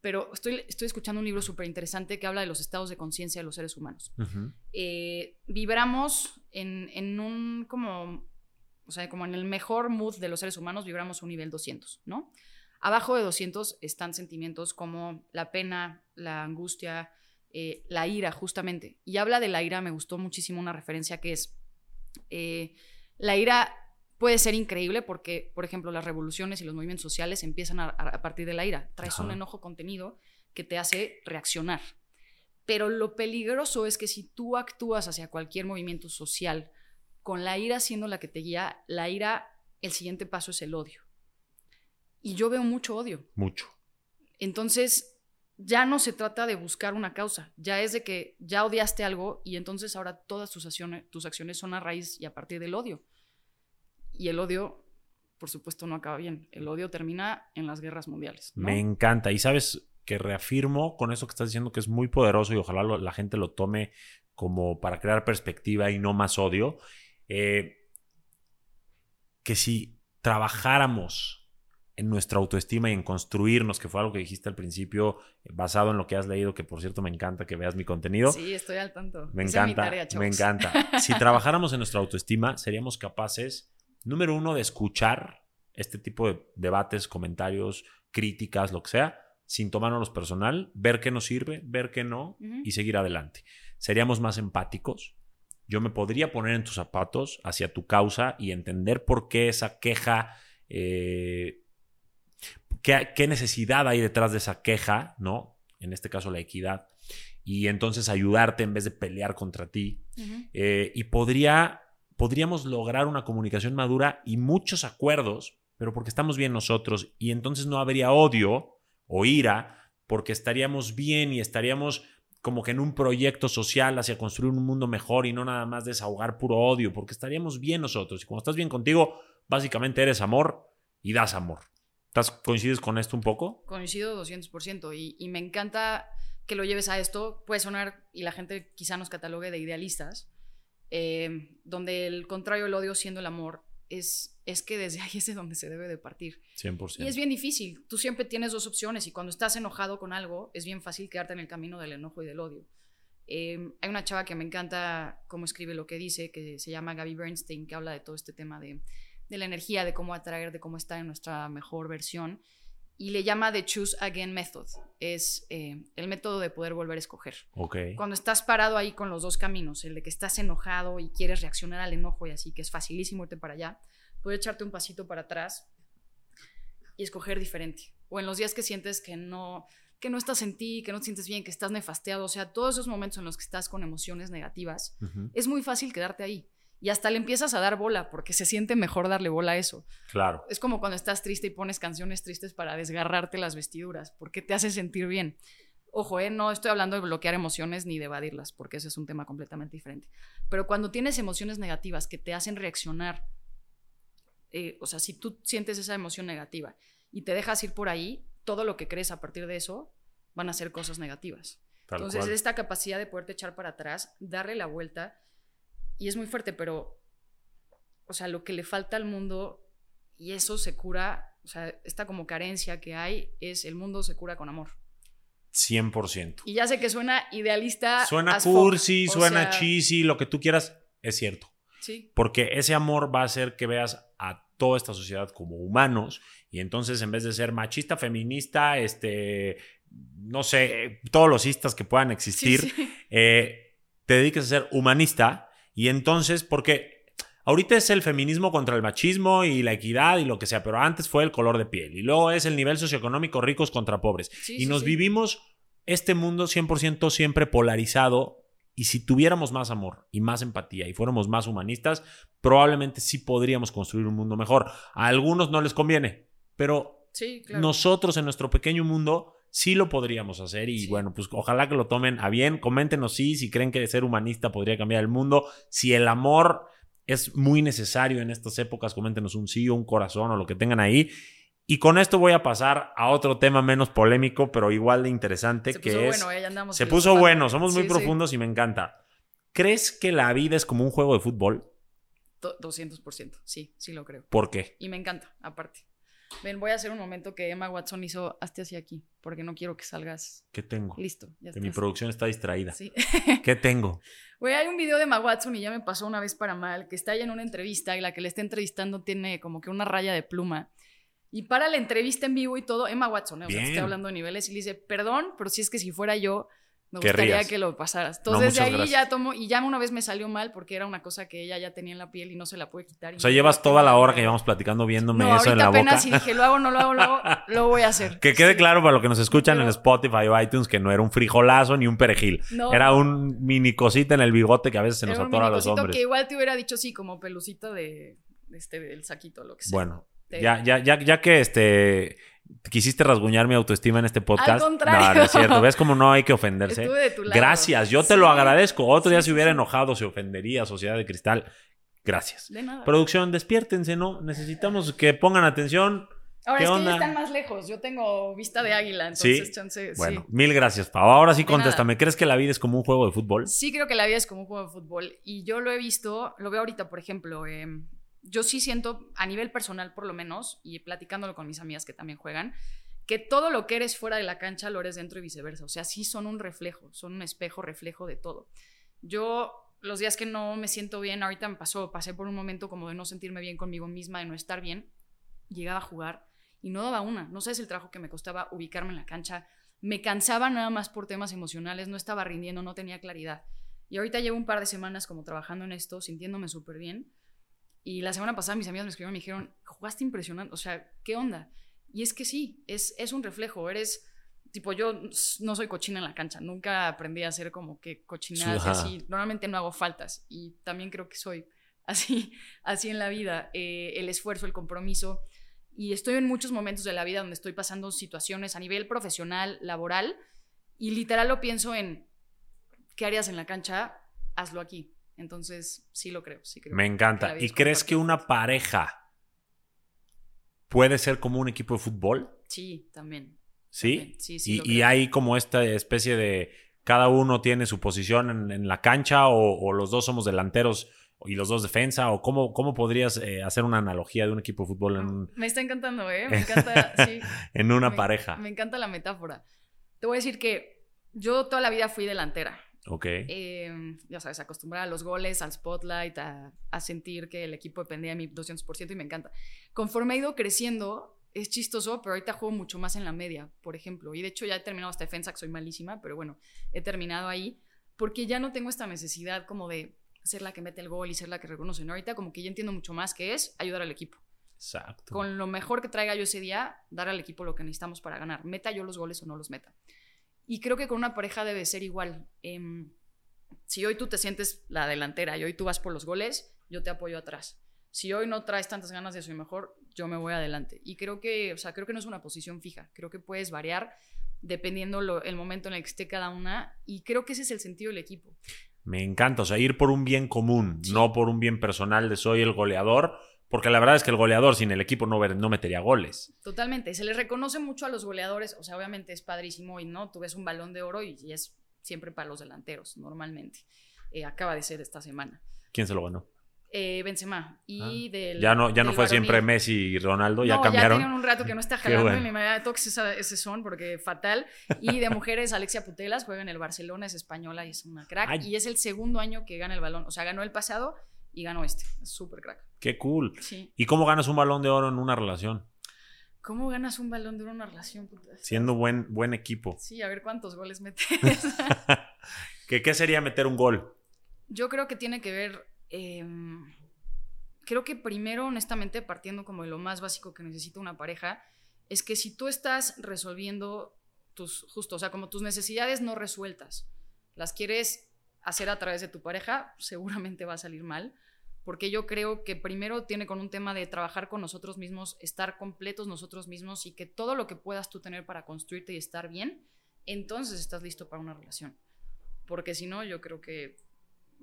Speaker 1: Pero estoy, estoy escuchando un libro súper interesante que habla de los estados de conciencia de los seres humanos. Eh, vibramos en, en, un como, o sea, como en el mejor mood de los seres humanos, vibramos un nivel 200, ¿no? Abajo de 200 están sentimientos como la pena, la angustia, eh, la ira, justamente. Y habla de la ira, me gustó muchísimo una referencia que es, eh, la ira puede ser increíble porque, por ejemplo, las revoluciones y los movimientos sociales empiezan a, partir de la ira. Traes un enojo contenido que te hace reaccionar. Pero lo peligroso es que si tú actúas hacia cualquier movimiento social con la ira siendo la que te guía, la ira, el siguiente paso es el odio. Y yo veo mucho odio.
Speaker 2: Mucho.
Speaker 1: Entonces, ya no se trata de buscar una causa, ya es de que ya odiaste algo y entonces ahora todas tus acciones, tus acciones son a raíz y a partir del odio. Y el odio, por supuesto, no acaba bien. El odio termina en las guerras mundiales.
Speaker 2: Me encanta. Y sabes que reafirmo con eso que estás diciendo que es muy poderoso y ojalá la gente lo tome como para crear perspectiva y no más odio. Eh, que si trabajáramos en nuestra autoestima y en construirnos, que fue algo que dijiste al principio, basado en lo que has leído, que por cierto me encanta que veas mi contenido.
Speaker 1: Sí, estoy al tanto.
Speaker 2: Me encanta. me encanta. Si trabajáramos en nuestra autoestima, seríamos capaces, número uno, de escuchar este tipo de debates, comentarios, críticas, lo que sea, sin tomárnoslos personal, ver qué nos sirve, ver qué no y seguir adelante. Seríamos más empáticos. Yo me podría poner en tus zapatos hacia tu causa y entender por qué esa queja eh, qué, necesidad hay detrás de esa queja, ¿no? En este caso, la equidad. Y entonces ayudarte en vez de pelear contra ti. Eh, y podría, podríamos lograr una comunicación madura y muchos acuerdos, pero porque estamos bien nosotros. Y entonces no habría odio o ira, porque estaríamos bien y estaríamos como que en un proyecto social hacia construir un mundo mejor y no nada más desahogar puro odio, porque estaríamos bien nosotros. Y cuando estás bien contigo, básicamente eres amor y das amor. ¿Coincides con esto un poco?
Speaker 1: Coincido 200% y, y me encanta que lo lleves a esto. Puede sonar, y la gente quizá nos catalogue de idealistas, eh, donde el contrario del odio siendo el amor es, es que desde [LAUGHS] ahí es de donde se debe de partir.
Speaker 2: 100%.
Speaker 1: Y es bien difícil. Tú siempre tienes dos opciones y cuando estás enojado con algo es bien fácil quedarte en el camino del enojo y del odio. Eh, hay una chava que me encanta cómo escribe lo que dice, que se llama Gaby Bernstein, que habla de todo este tema de de la energía, de cómo atraer, de cómo estar en nuestra mejor versión. Y le llama The Choose Again Method. Es eh, el método de poder volver a escoger.
Speaker 2: Okay.
Speaker 1: Cuando estás parado ahí con los dos caminos, el de que estás enojado y quieres reaccionar al enojo y así, que es facilísimo irte para allá, puedes echarte un pasito para atrás y escoger diferente. O en los días que sientes que no, que no estás en ti, que no te sientes bien, que estás nefasteado, o sea, todos esos momentos en los que estás con emociones negativas, es muy fácil quedarte ahí y hasta le empiezas a dar bola porque se siente mejor darle bola a eso.
Speaker 2: Claro.
Speaker 1: Es como cuando estás triste y pones canciones tristes para desgarrarte las vestiduras, porque te hace sentir bien. Ojo, ¿eh? no estoy hablando de bloquear emociones ni de evadirlas, porque ese es un tema completamente diferente. Pero cuando tienes emociones negativas que te hacen reaccionar, eh, o sea, si tú sientes esa emoción negativa y te dejas ir por ahí, todo lo que crees a partir de eso van a ser cosas negativas. Entonces, esta capacidad de poderte echar para atrás, darle la vuelta y es muy fuerte, pero, o sea, lo que le falta al mundo, y eso se cura, o sea, esta como carencia que hay, es el mundo se cura con amor.
Speaker 2: 100%.
Speaker 1: Y ya sé que suena idealista.
Speaker 2: Suena cursi, suena cheesy, lo que tú quieras, es cierto.
Speaker 1: Sí.
Speaker 2: Porque ese amor va a hacer que veas a toda esta sociedad como humanos y entonces en vez de ser machista, feminista, este, no sé, todos los istas que puedan existir, eh, te dediques a ser humanista Y entonces, porque ahorita es el feminismo contra el machismo y la equidad y lo que sea, pero antes fue el color de piel. Y luego es el nivel socioeconómico ricos contra pobres. y nos vivimos este mundo 100% siempre polarizado. Y si tuviéramos más amor y más empatía y fuéramos más humanistas, probablemente sí podríamos construir un mundo mejor. A algunos no les conviene, pero nosotros en nuestro pequeño mundo sí lo podríamos hacer y bueno, pues ojalá que lo tomen a bien. Coméntenos sí, si creen que ser humanista podría cambiar el mundo, si el amor es muy necesario en estas épocas, coméntenos un sí o un corazón o lo que tengan ahí. Y con esto voy a pasar a otro tema menos polémico, pero igual de interesante,
Speaker 1: se
Speaker 2: que
Speaker 1: puso
Speaker 2: es...
Speaker 1: Bueno, eh, andamos
Speaker 2: se puso [LAUGHS] bueno, somos muy profundos y me encanta. ¿Crees que la vida es como un juego de fútbol?
Speaker 1: 200%, sí, sí lo creo.
Speaker 2: ¿Por qué?
Speaker 1: Y me encanta, aparte. Ven, voy a hacer un momento que Emma Watson hizo, hazte hacia aquí, porque no quiero que salgas.
Speaker 2: ¿Qué tengo?
Speaker 1: Listo,
Speaker 2: ya que mi producción está distraída. Sí. [LAUGHS] ¿Qué tengo?
Speaker 1: Güey, hay un video de Emma Watson y ya me pasó una vez para mal, que está ahí en una entrevista y la que le está entrevistando tiene como que una raya de pluma. Y para la entrevista en vivo y todo, Emma Watson, ¿eh? o sea, está hablando de niveles y le dice, perdón, pero si es que si fuera yo, me gustaría que lo pasaras. Entonces de ahí ya tomo, y ya una vez me salió mal porque era una cosa que ella ya tenía en la piel y no se la puede quitar.
Speaker 2: O sea, llevas toda la hora que llevamos platicando viéndome eso en la
Speaker 1: apenas
Speaker 2: boca. [LAUGHS]
Speaker 1: y dije, lo hago, no lo hago, lo hago, lo voy a hacer.
Speaker 2: Que quede claro para los que nos escuchan en Spotify o iTunes que no era un frijolazo ni un perejil. era un mini cosita en el bigote que a veces se nos atora a los hombres.
Speaker 1: que igual te hubiera dicho sí, como pelucito de, este, del saquito, lo que sea.
Speaker 2: Bueno, ya, ya, ya, ya que este quisiste rasguñar mi autoestima en este podcast.
Speaker 1: Al contrario.
Speaker 2: No, no es cierto. ¿Ves cómo no hay que ofenderse?
Speaker 1: de tu lado.
Speaker 2: Gracias, yo te lo agradezco. Otro día se hubiera enojado, se ofendería, Sociedad de Cristal. Gracias.
Speaker 1: De nada.
Speaker 2: Producción, despiértense, ¿no? Necesitamos que pongan atención.
Speaker 1: Ahora es que están más lejos. Yo tengo vista de águila, entonces ¿Sí? chance.
Speaker 2: Bueno, mil gracias, Pau. Ahora sí contéstame. ¿Crees que la vida es como un juego de fútbol?
Speaker 1: Sí, creo que la vida es como un juego de fútbol. Y yo lo he visto, lo veo ahorita, por ejemplo. Eh, yo sí siento, a nivel personal por lo menos, y platicándolo con mis amigas que también juegan, que todo lo que eres fuera de la cancha lo eres dentro y viceversa. O sea, sí son un reflejo, son un espejo, reflejo de todo. Yo, los días que no me siento bien, ahorita me pasó, pasé por un momento como de no sentirme bien conmigo misma, de no estar bien, llegaba a jugar y no daba una. No sé, es el trabajo que me costaba ubicarme en la cancha. Me cansaba nada más por temas emocionales, no estaba rindiendo, no tenía claridad. Y ahorita llevo un par de semanas como trabajando en esto, sintiéndome súper bien y la semana pasada mis amigas me escribieron y me dijeron, jugaste impresionante, o sea, ¿qué onda? Y es que sí, es, es un reflejo, eres, tipo, yo no soy cochina en la cancha, nunca aprendí a ser como que cochinadas así, normalmente no hago faltas y también creo que soy así, [LAUGHS] así en la vida, eh, el esfuerzo, el compromiso. Y estoy en muchos momentos de la vida donde estoy pasando situaciones a nivel profesional, laboral, y literal lo pienso en, ¿qué harías en la cancha? Hazlo aquí. Entonces, sí lo creo, sí creo.
Speaker 2: Me encanta. ¿Y crees que una pareja puede ser como un equipo de fútbol?
Speaker 1: Sí, también.
Speaker 2: ¿Sí?
Speaker 1: Sí, sí.
Speaker 2: Y, hay como esta especie de cada uno tiene su posición en, la cancha o, los dos somos delanteros y los dos defensa o cómo, cómo podrías eh, hacer una analogía de un equipo de fútbol en
Speaker 1: Me está encantando, ¿eh? Me [LAUGHS] encanta, sí.
Speaker 2: en una pareja.
Speaker 1: Me encanta la metáfora. Te voy a decir que yo toda la vida fui delantera.
Speaker 2: Ok.
Speaker 1: Em, ya sabes, acostumbrar a los goles, al spotlight, a, sentir que el equipo dependía de mí 200% y me encanta. Conforme he ido creciendo, es chistoso, pero ahorita juego mucho más en la media, por ejemplo. Y de hecho ya he terminado esta defensa, que soy malísima, pero bueno, he terminado ahí porque ya no tengo esta necesidad como de ser la que mete el gol y ser la que reconoce. Ahorita como que ya entiendo mucho más que es ayudar al equipo.
Speaker 2: Exacto.
Speaker 1: Con lo mejor que traiga yo ese día, dar al equipo lo que necesitamos para ganar. Meta yo los goles o no los meta. Y creo que con una pareja debe ser igual. Em, si hoy tú te sientes la delantera y hoy tú vas por los goles, yo te apoyo atrás. Si hoy no traes tantas ganas de soy mejor, yo me voy adelante. Y creo que, o sea, creo que no es una posición fija. Creo que puedes variar dependiendo el momento en el que esté cada una. Y creo que ese es el sentido del equipo.
Speaker 2: Me encanta, o sea, ir por un bien común, no por un bien personal de soy el goleador, porque la verdad es que el goleador sin el equipo no, no metería goles.
Speaker 1: Totalmente. Se les reconoce mucho a los goleadores. O sea, obviamente es padrísimo y no. Tú ves un balón de oro y, es siempre para los delanteros, normalmente. Eh, acaba de ser esta semana.
Speaker 2: ¿Quién se lo ganó?
Speaker 1: Eh, Benzema. Y ah. del.
Speaker 2: Ya no, ya no fue siempre Messi y Ronaldo, ya cambiaron.
Speaker 1: Ya tienen un rato que no está [LAUGHS] jalando y me da toques ese son porque fatal. Y de mujeres, Alexia Putelas juega en el Barcelona, es española y es una crack. Y es el segundo año que gana el balón. O sea, ganó el pasado y ganó este. Es súper crack.
Speaker 2: Qué cool. ¿Y cómo ganas un balón de oro en una relación?
Speaker 1: ¿Cómo ganas un balón de oro en una relación?
Speaker 2: Siendo buen, buen equipo.
Speaker 1: Sí, a ver cuántos goles metes. [LAUGHS]
Speaker 2: ¿Qué, ¿Qué sería meter un gol?
Speaker 1: Yo creo que tiene que ver, em, creo que primero, honestamente, partiendo como de lo más básico que necesita una pareja, es que si tú estás resolviendo tus, justo, o sea, como tus necesidades no resueltas, las quieres hacer a través de tu pareja, seguramente va a salir mal, porque yo creo que primero tiene con un tema de trabajar con nosotros mismos, estar completos nosotros mismos y que todo lo que puedas tú tener para construirte y estar bien, entonces estás listo para una relación. Porque si no, yo creo que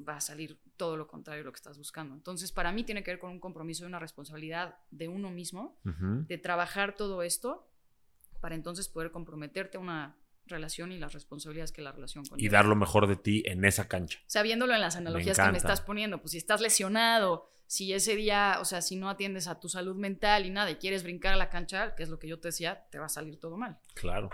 Speaker 1: va a salir todo lo contrario de lo que estás buscando. Entonces, para mí tiene que ver con un compromiso y una responsabilidad de uno mismo, de trabajar todo esto para entonces poder comprometerte a una relación y las responsabilidades que la relación conlleva.
Speaker 2: Y dar lo mejor de ti en esa cancha.
Speaker 1: Sabiéndolo en las analogías que me estás poniendo, pues si estás lesionado, si ese día, o sea, si no atiendes a tu salud mental y nada, y quieres brincar a la cancha, que es lo que yo te decía, te va a salir todo mal.
Speaker 2: Claro.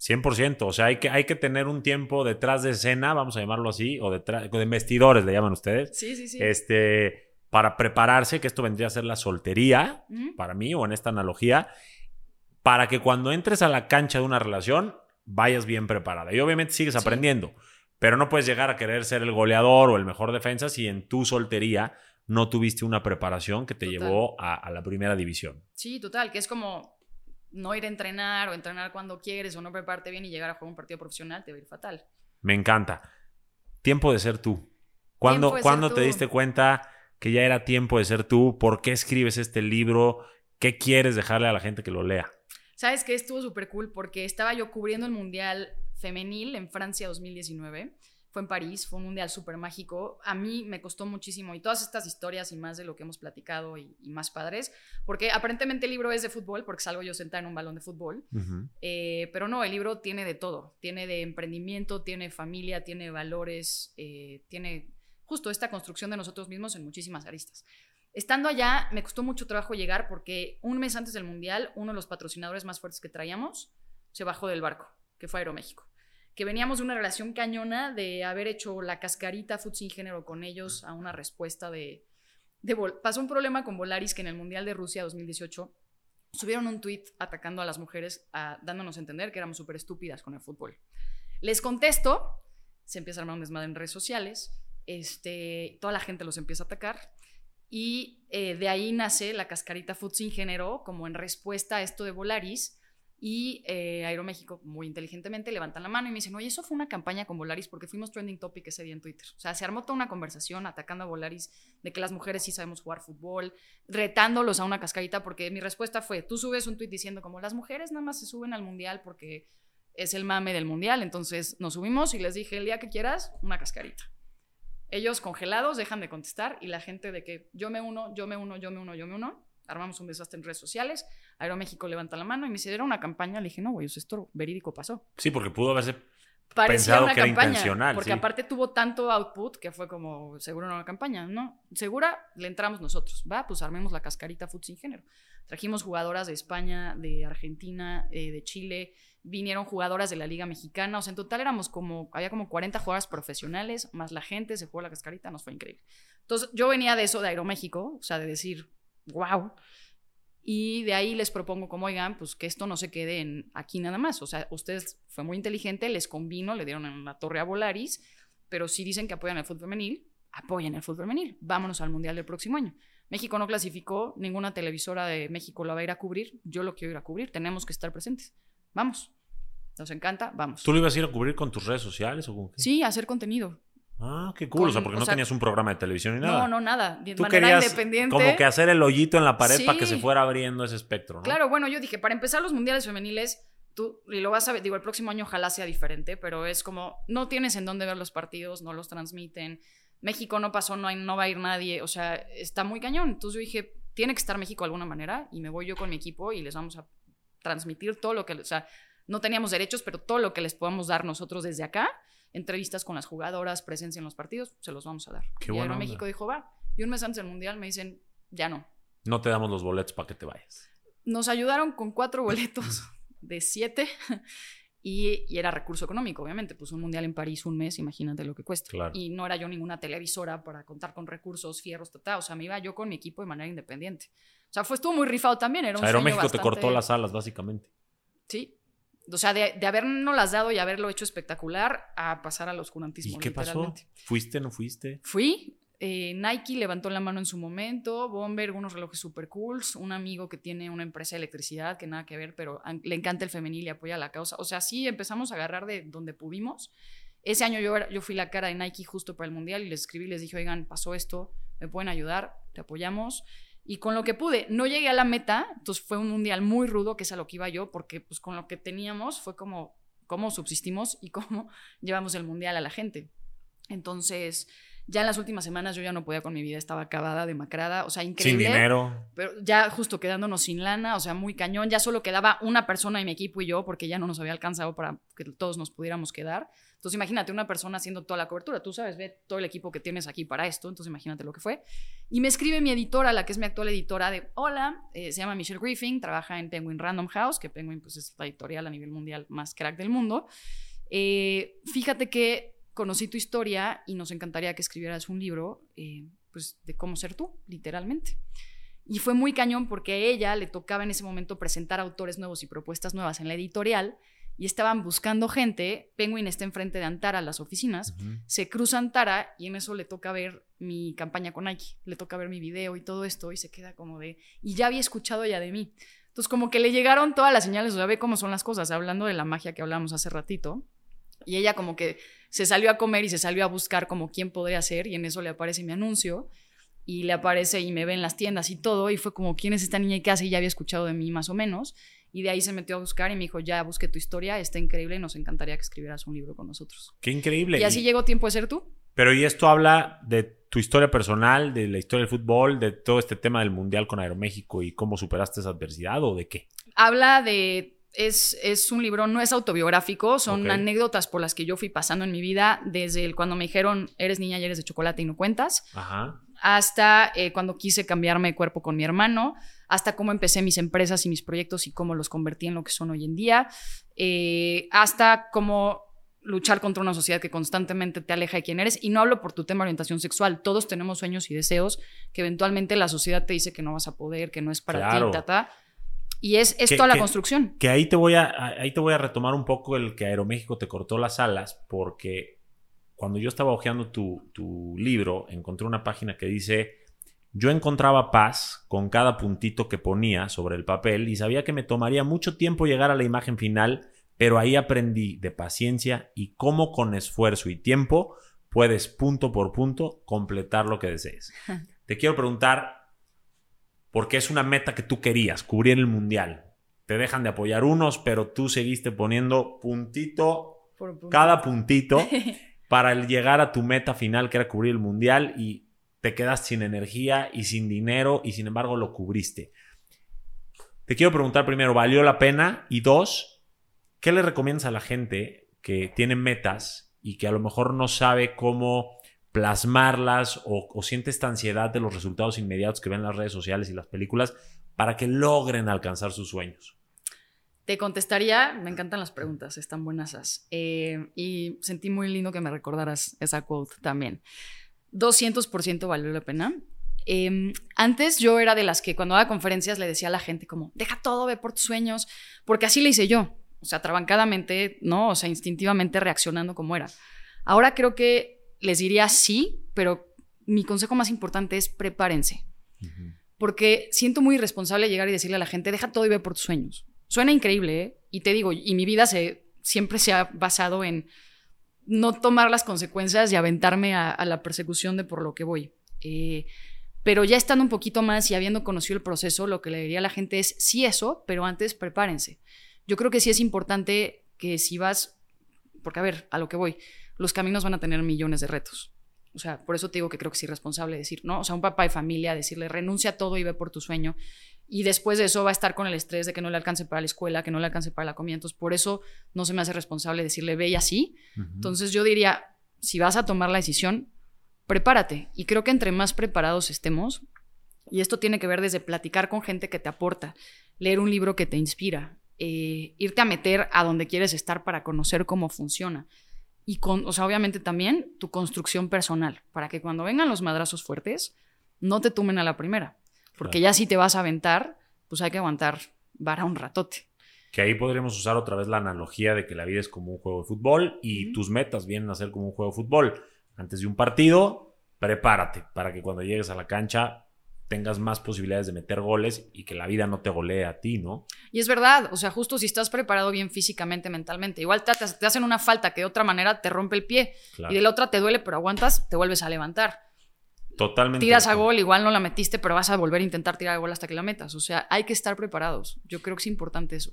Speaker 2: 100%, o sea, hay que, hay que tener un tiempo detrás de escena, vamos a llamarlo así, o detrás, de vestidores le llaman ustedes.
Speaker 1: Sí, sí, sí.
Speaker 2: Este, para prepararse, que esto vendría a ser la soltería, para mí, o en esta analogía, para que cuando entres a la cancha de una relación, vayas bien preparada. Y obviamente sigues aprendiendo, pero no puedes llegar a querer ser el goleador o el mejor defensa si en tu soltería no tuviste una preparación que te llevó a, la primera división.
Speaker 1: Sí, total, que es como no ir a entrenar o entrenar cuando quieres o no prepararte bien y llegar a jugar un partido profesional, te va a ir fatal.
Speaker 2: Me encanta. Tiempo de ser tú. ¿Cuándo, te diste cuenta que ya era tiempo de ser tú? ¿Por qué escribes este libro? ¿Qué quieres dejarle a la gente que lo lea?
Speaker 1: ¿Sabes qué? Estuvo súper cool porque estaba yo cubriendo el Mundial Femenil en Francia 2019. Fue en París, fue un mundial súper mágico. A mí me costó muchísimo y todas estas historias y más de lo que hemos platicado y, más padres, porque aparentemente el libro es de fútbol, porque salgo yo sentada en un balón de fútbol, eh, pero no, el libro tiene de todo. Tiene de emprendimiento, tiene familia, tiene valores, eh, tiene justo esta construcción de nosotros mismos en muchísimas aristas. Estando allá, me costó mucho trabajo llegar porque un mes antes del Mundial, uno de los patrocinadores más fuertes que traíamos se bajó del barco, que fue Aeroméxico. Que veníamos de una relación cañona de haber hecho la cascarita Food Género con ellos a una respuesta de, Pasó un problema con Volaris que en el Mundial de Rusia 2018 subieron un tweet atacando a las mujeres, dándonos a entender que éramos súper estúpidas con el fútbol. Les contesto, se empieza a armar un desmadre en redes sociales, este, toda la gente los empieza a atacar y eh, de ahí nace la cascarita Food Sin Género, como en respuesta a esto de Volaris. Y eh, Aeroméxico, muy inteligentemente, levantan la mano y me dicen, oye, eso fue una campaña con Volaris porque fuimos trending topic ese día en Twitter. O sea, se armó toda una conversación atacando a Volaris de que las mujeres sí sabemos jugar fútbol, retándolos a una cascarita porque mi respuesta fue, tú subes un tweet diciendo como las mujeres nada más se suben al mundial porque es el mame del mundial. Entonces nos subimos y les dije, el día que quieras, una cascarita. Ellos congelados dejan de contestar y la gente de que yo me uno, yo me uno, yo me uno, yo me uno, armamos un desastre en redes sociales, Aeroméxico levanta la mano y me dice, era una campaña, le dije, no, güey, esto verídico pasó.
Speaker 2: Sí, porque pudo haberse pensado que era intencional.
Speaker 1: Porque aparte tuvo tanto output que fue como, seguro no una campaña, ¿no? Segura, le entramos nosotros, ¿va? Pues armemos la cascarita Food sin género. Trajimos jugadoras de España, de Argentina, eh, de Chile, vinieron jugadoras de la Liga Mexicana, o sea, en total éramos como, había como 40 jugadoras profesionales, más la gente, se jugó la cascarita, nos fue increíble. Entonces, yo venía de eso, de Aeroméxico, o sea, de decir, wow, y de ahí les propongo como, oigan, pues que esto no se quede en aquí nada más, o sea, ustedes fue muy inteligente, les convino, le dieron en la torre a Volaris, pero si dicen que apoyan el fútbol femenil, apoyen el fútbol femenil, vámonos al Mundial del próximo año. México no clasificó, ninguna televisora de México lo va a ir a cubrir, yo lo quiero ir a cubrir, tenemos que estar presentes. Vamos. Nos encanta, vamos.
Speaker 2: ¿Tú lo ibas a ir a cubrir con tus redes sociales o con qué?
Speaker 1: Sí, hacer contenido.
Speaker 2: Ah, qué cool. o sea, porque no tenías un programa de televisión ni nada.
Speaker 1: No, no, nada. De Tú querías independiente.
Speaker 2: como que hacer el hoyito en la pared para que se fuera abriendo ese espectro, ¿no?
Speaker 1: Claro, bueno, yo dije, para empezar los mundiales femeniles, tú, y lo vas a ver, digo, el próximo año ojalá sea diferente, pero es como, no tienes en dónde ver los partidos, no los transmiten. México no pasó, no, hay, no va a ir nadie, o sea, está muy cañón. Entonces yo dije, tiene que estar México de alguna manera, y me voy yo con mi equipo y les vamos a transmitir todo lo que, o sea, no teníamos derechos, pero todo lo que les podamos dar nosotros desde acá, entrevistas con las jugadoras, presencia en los partidos, se los vamos a dar.
Speaker 2: Qué y
Speaker 1: México dijo, va. Y un mes antes del Mundial me dicen, ya no.
Speaker 2: No te damos los boletos para que te vayas.
Speaker 1: Nos ayudaron con cuatro boletos [LAUGHS] de siete y, era recurso económico, obviamente. Pues un Mundial en París, un mes, imagínate lo que cuesta. Y no era yo ninguna televisora para contar con recursos, fierros, tata. O sea, me iba yo con mi equipo de manera independiente. O sea, fue, estuvo muy rifado también. Era un
Speaker 2: o México te cortó las alas, básicamente.
Speaker 1: Sí, O sea, de, de habernos las dado y haberlo hecho espectacular a pasar al oscurantismo.
Speaker 2: ¿Y qué pasó? ¿Fuiste, no fuiste?
Speaker 1: Fui. Eh, Nike levantó la mano en su momento, Bomber, unos relojes super cool, un amigo que tiene una empresa de electricidad que nada que ver, pero le encanta el femenil y apoya la causa. O sea, sí empezamos a agarrar de donde pudimos. Ese año yo, yo fui la cara de Nike justo para el Mundial y les escribí, les dije, oigan, pasó esto, me pueden ayudar, te apoyamos y con lo que pude. No llegué a la meta, entonces fue un mundial muy rudo, que es a lo que iba yo, porque pues con lo que teníamos fue como cómo subsistimos y cómo [LAUGHS] llevamos el mundial a la gente. Entonces, ya en las últimas semanas yo ya no podía con mi vida, estaba acabada, demacrada, o sea, increíble.
Speaker 2: Sin dinero.
Speaker 1: Pero ya justo quedándonos sin lana, o sea, muy cañón. Ya solo quedaba una persona en mi equipo y yo, porque ya no nos había alcanzado para que todos nos pudiéramos quedar. Entonces, imagínate una persona haciendo toda la cobertura. Tú sabes, ve todo el equipo que tienes aquí para esto. Entonces, imagínate lo que fue. Y me escribe mi editora, la que es mi actual editora, de Hola, eh, se llama Michelle Griffin, trabaja en Penguin Random House, que Penguin pues, es la editorial a nivel mundial más crack del mundo. Eh, fíjate que conocí tu historia y nos encantaría que escribieras un libro eh, pues, de cómo ser tú, literalmente. Y fue muy cañón porque a ella le tocaba en ese momento presentar autores nuevos y propuestas nuevas en la editorial y estaban buscando gente. Penguin está enfrente de Antara, las oficinas. Se cruza Antara y en eso le toca ver mi campaña con Nike. Le toca ver mi video y todo esto y se queda como de. Y ya había escuchado ya de mí. Entonces, como que le llegaron todas las señales, o sea, ve cómo son las cosas, hablando de la magia que hablamos hace ratito. Y ella, como que se salió a comer y se salió a buscar como quién podría ser, y en eso le aparece mi anuncio. Y le aparece y me ve en las tiendas y todo. Y fue como, ¿quién es esta niña y qué hace? Y ya había escuchado de mí más o menos. Y de ahí se metió a buscar y me dijo, ya busqué tu historia, está increíble y nos encantaría que escribieras un libro con nosotros.
Speaker 2: Qué increíble.
Speaker 1: Y así llegó tiempo de ser tú.
Speaker 2: Pero y esto habla de tu historia personal, de la historia del fútbol, de todo este tema del Mundial con Aeroméxico y cómo superaste esa adversidad o de qué?
Speaker 1: Habla de... Es, es un libro, no es autobiográfico, son anécdotas por las que yo fui pasando en mi vida desde el, cuando me dijeron, eres niña y eres de chocolate y no cuentas, Ajá. hasta eh, cuando quise cambiarme de cuerpo con mi hermano, hasta cómo empecé mis empresas y mis proyectos y cómo los convertí en lo que son hoy en día, eh, hasta cómo luchar contra una sociedad que constantemente te aleja de quién eres. Y no hablo por tu tema de orientación sexual. Todos tenemos sueños y deseos que eventualmente la sociedad te dice que no vas a poder, que no es para ti, ta, Y es, es toda la construcción.
Speaker 2: Que ahí te, voy a, ahí te voy a retomar un poco el que Aeroméxico te cortó las alas, porque cuando yo estaba hojeando tu, tu libro, encontré una página que dice yo encontraba paz con cada puntito que ponía sobre el papel y sabía que me tomaría mucho tiempo llegar a la imagen final, pero ahí aprendí de paciencia y cómo con esfuerzo y tiempo puedes punto por punto completar lo que desees. [LAUGHS] Te quiero preguntar, ¿por qué es una meta que tú querías, cubrir el mundial? Te dejan de apoyar unos, pero tú seguiste poniendo puntito, cada puntito [LAUGHS] para llegar a tu meta final, que era cubrir el mundial y te quedas sin energía y sin dinero y sin embargo lo cubriste. Te quiero preguntar primero, ¿valió la pena? Y dos, ¿qué le recomiendas a la gente que tiene metas y que a lo mejor no sabe cómo plasmarlas o, siente esta ansiedad de los resultados inmediatos que ven en las redes sociales y las películas para que logren alcanzar sus sueños?
Speaker 1: Te contestaría, me encantan las preguntas, están buenas. Eh, y sentí muy lindo que me recordaras esa quote también. 200% valió la pena. Em, antes yo era de las que cuando daba conferencias le decía a la gente como, deja todo, ve por tus sueños, porque así le hice yo, o sea, trabancadamente, ¿no? O sea, instintivamente reaccionando como era. Ahora creo que les diría sí, pero mi consejo más importante es prepárense, porque siento muy irresponsable llegar y decirle a la gente, deja todo y ve por tus sueños. Suena increíble, ¿eh? Y te digo, y mi vida se, siempre se ha basado en no tomar las consecuencias y aventarme a, la persecución de por lo que voy. Eh, pero ya estando un poquito más y habiendo conocido el proceso, lo que le diría a la gente es sí eso, pero antes prepárense. Yo creo que sí es importante que si vas, porque a ver, a lo que voy, los caminos van a tener millones de retos. O sea, por eso te digo que creo que es irresponsable decir, ¿no? O sea, un papá de familia, decirle, renuncia a todo y ve por tu sueño y después de eso va a estar con el estrés de que no le alcance para la escuela, que no le alcance para la comida. Entonces, por eso no se me hace responsable decirle ve y así. Entonces, yo diría, si vas a tomar la decisión, prepárate. Y creo que entre más preparados estemos, y esto tiene que ver desde platicar con gente que te aporta, leer un libro que te inspira, eh, irte a meter a donde quieres estar para conocer cómo funciona. Y con, o sea, obviamente también tu construcción personal, para que cuando vengan los madrazos fuertes, no te tumen a la primera porque ya si te vas a aventar, pues hay que aguantar vara un ratote.
Speaker 2: Que ahí podríamos usar otra vez la analogía de que la vida es como un juego de fútbol y tus metas vienen a ser como un juego de fútbol. Antes de un partido, prepárate para que cuando llegues a la cancha tengas más posibilidades de meter goles y que la vida no te golee a ti, ¿no?
Speaker 1: Y es verdad, o sea, justo si estás preparado bien físicamente, mentalmente, igual te, te hacen una falta que de otra manera te rompe el pie y de la otra te duele, pero aguantas, te vuelves a levantar.
Speaker 2: Totalmente.
Speaker 1: Tiras a gol, igual no la metiste, pero vas a volver a intentar tirar a gol hasta que la metas. O sea, hay que estar preparados. Yo creo que es importante eso.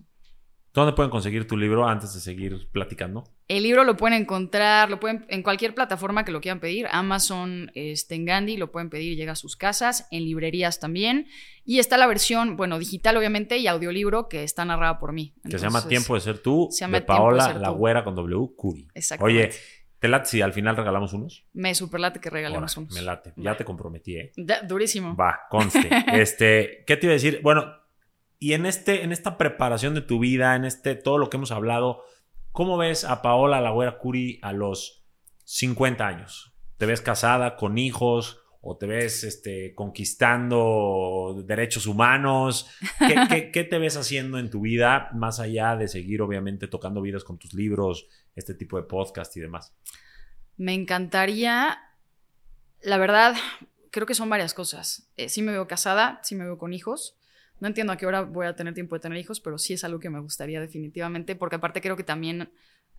Speaker 2: ¿Dónde pueden conseguir tu libro antes de seguir platicando?
Speaker 1: El libro lo pueden encontrar, lo pueden en cualquier plataforma que lo quieran pedir. Amazon, este, en Gandhi, lo pueden pedir, llega a sus casas, en librerías también. Y está la versión, bueno, digital obviamente y audiolibro que está narrada por mí.
Speaker 2: que se llama Tiempo de ser tú, de Paola La Güera con W. Curi. Oye, ¿te late si al final regalamos unos?
Speaker 1: Me super late que regalemos unos.
Speaker 2: Me late, ya te comprometí, ¿eh?
Speaker 1: durísimo.
Speaker 2: Va, conste. [LAUGHS] este, ¿qué te iba a decir? Bueno, y en, este, en esta preparación de tu vida, en este, todo lo que hemos hablado, ¿cómo ves a Paola Lagüera Curi a los 50 años? ¿Te ves casada, con hijos? ¿O te ves este, conquistando derechos humanos? [LAUGHS] ¿Qué, qué, te ves haciendo en tu vida, más allá de seguir, obviamente, tocando vidas con tus libros, este tipo de podcast y demás?
Speaker 1: Me encantaría, la verdad, creo que son varias cosas. Eh, sí me veo casada, sí me veo con hijos. No entiendo a qué hora voy a tener tiempo de tener hijos, pero sí es algo que me gustaría definitivamente, porque aparte creo que también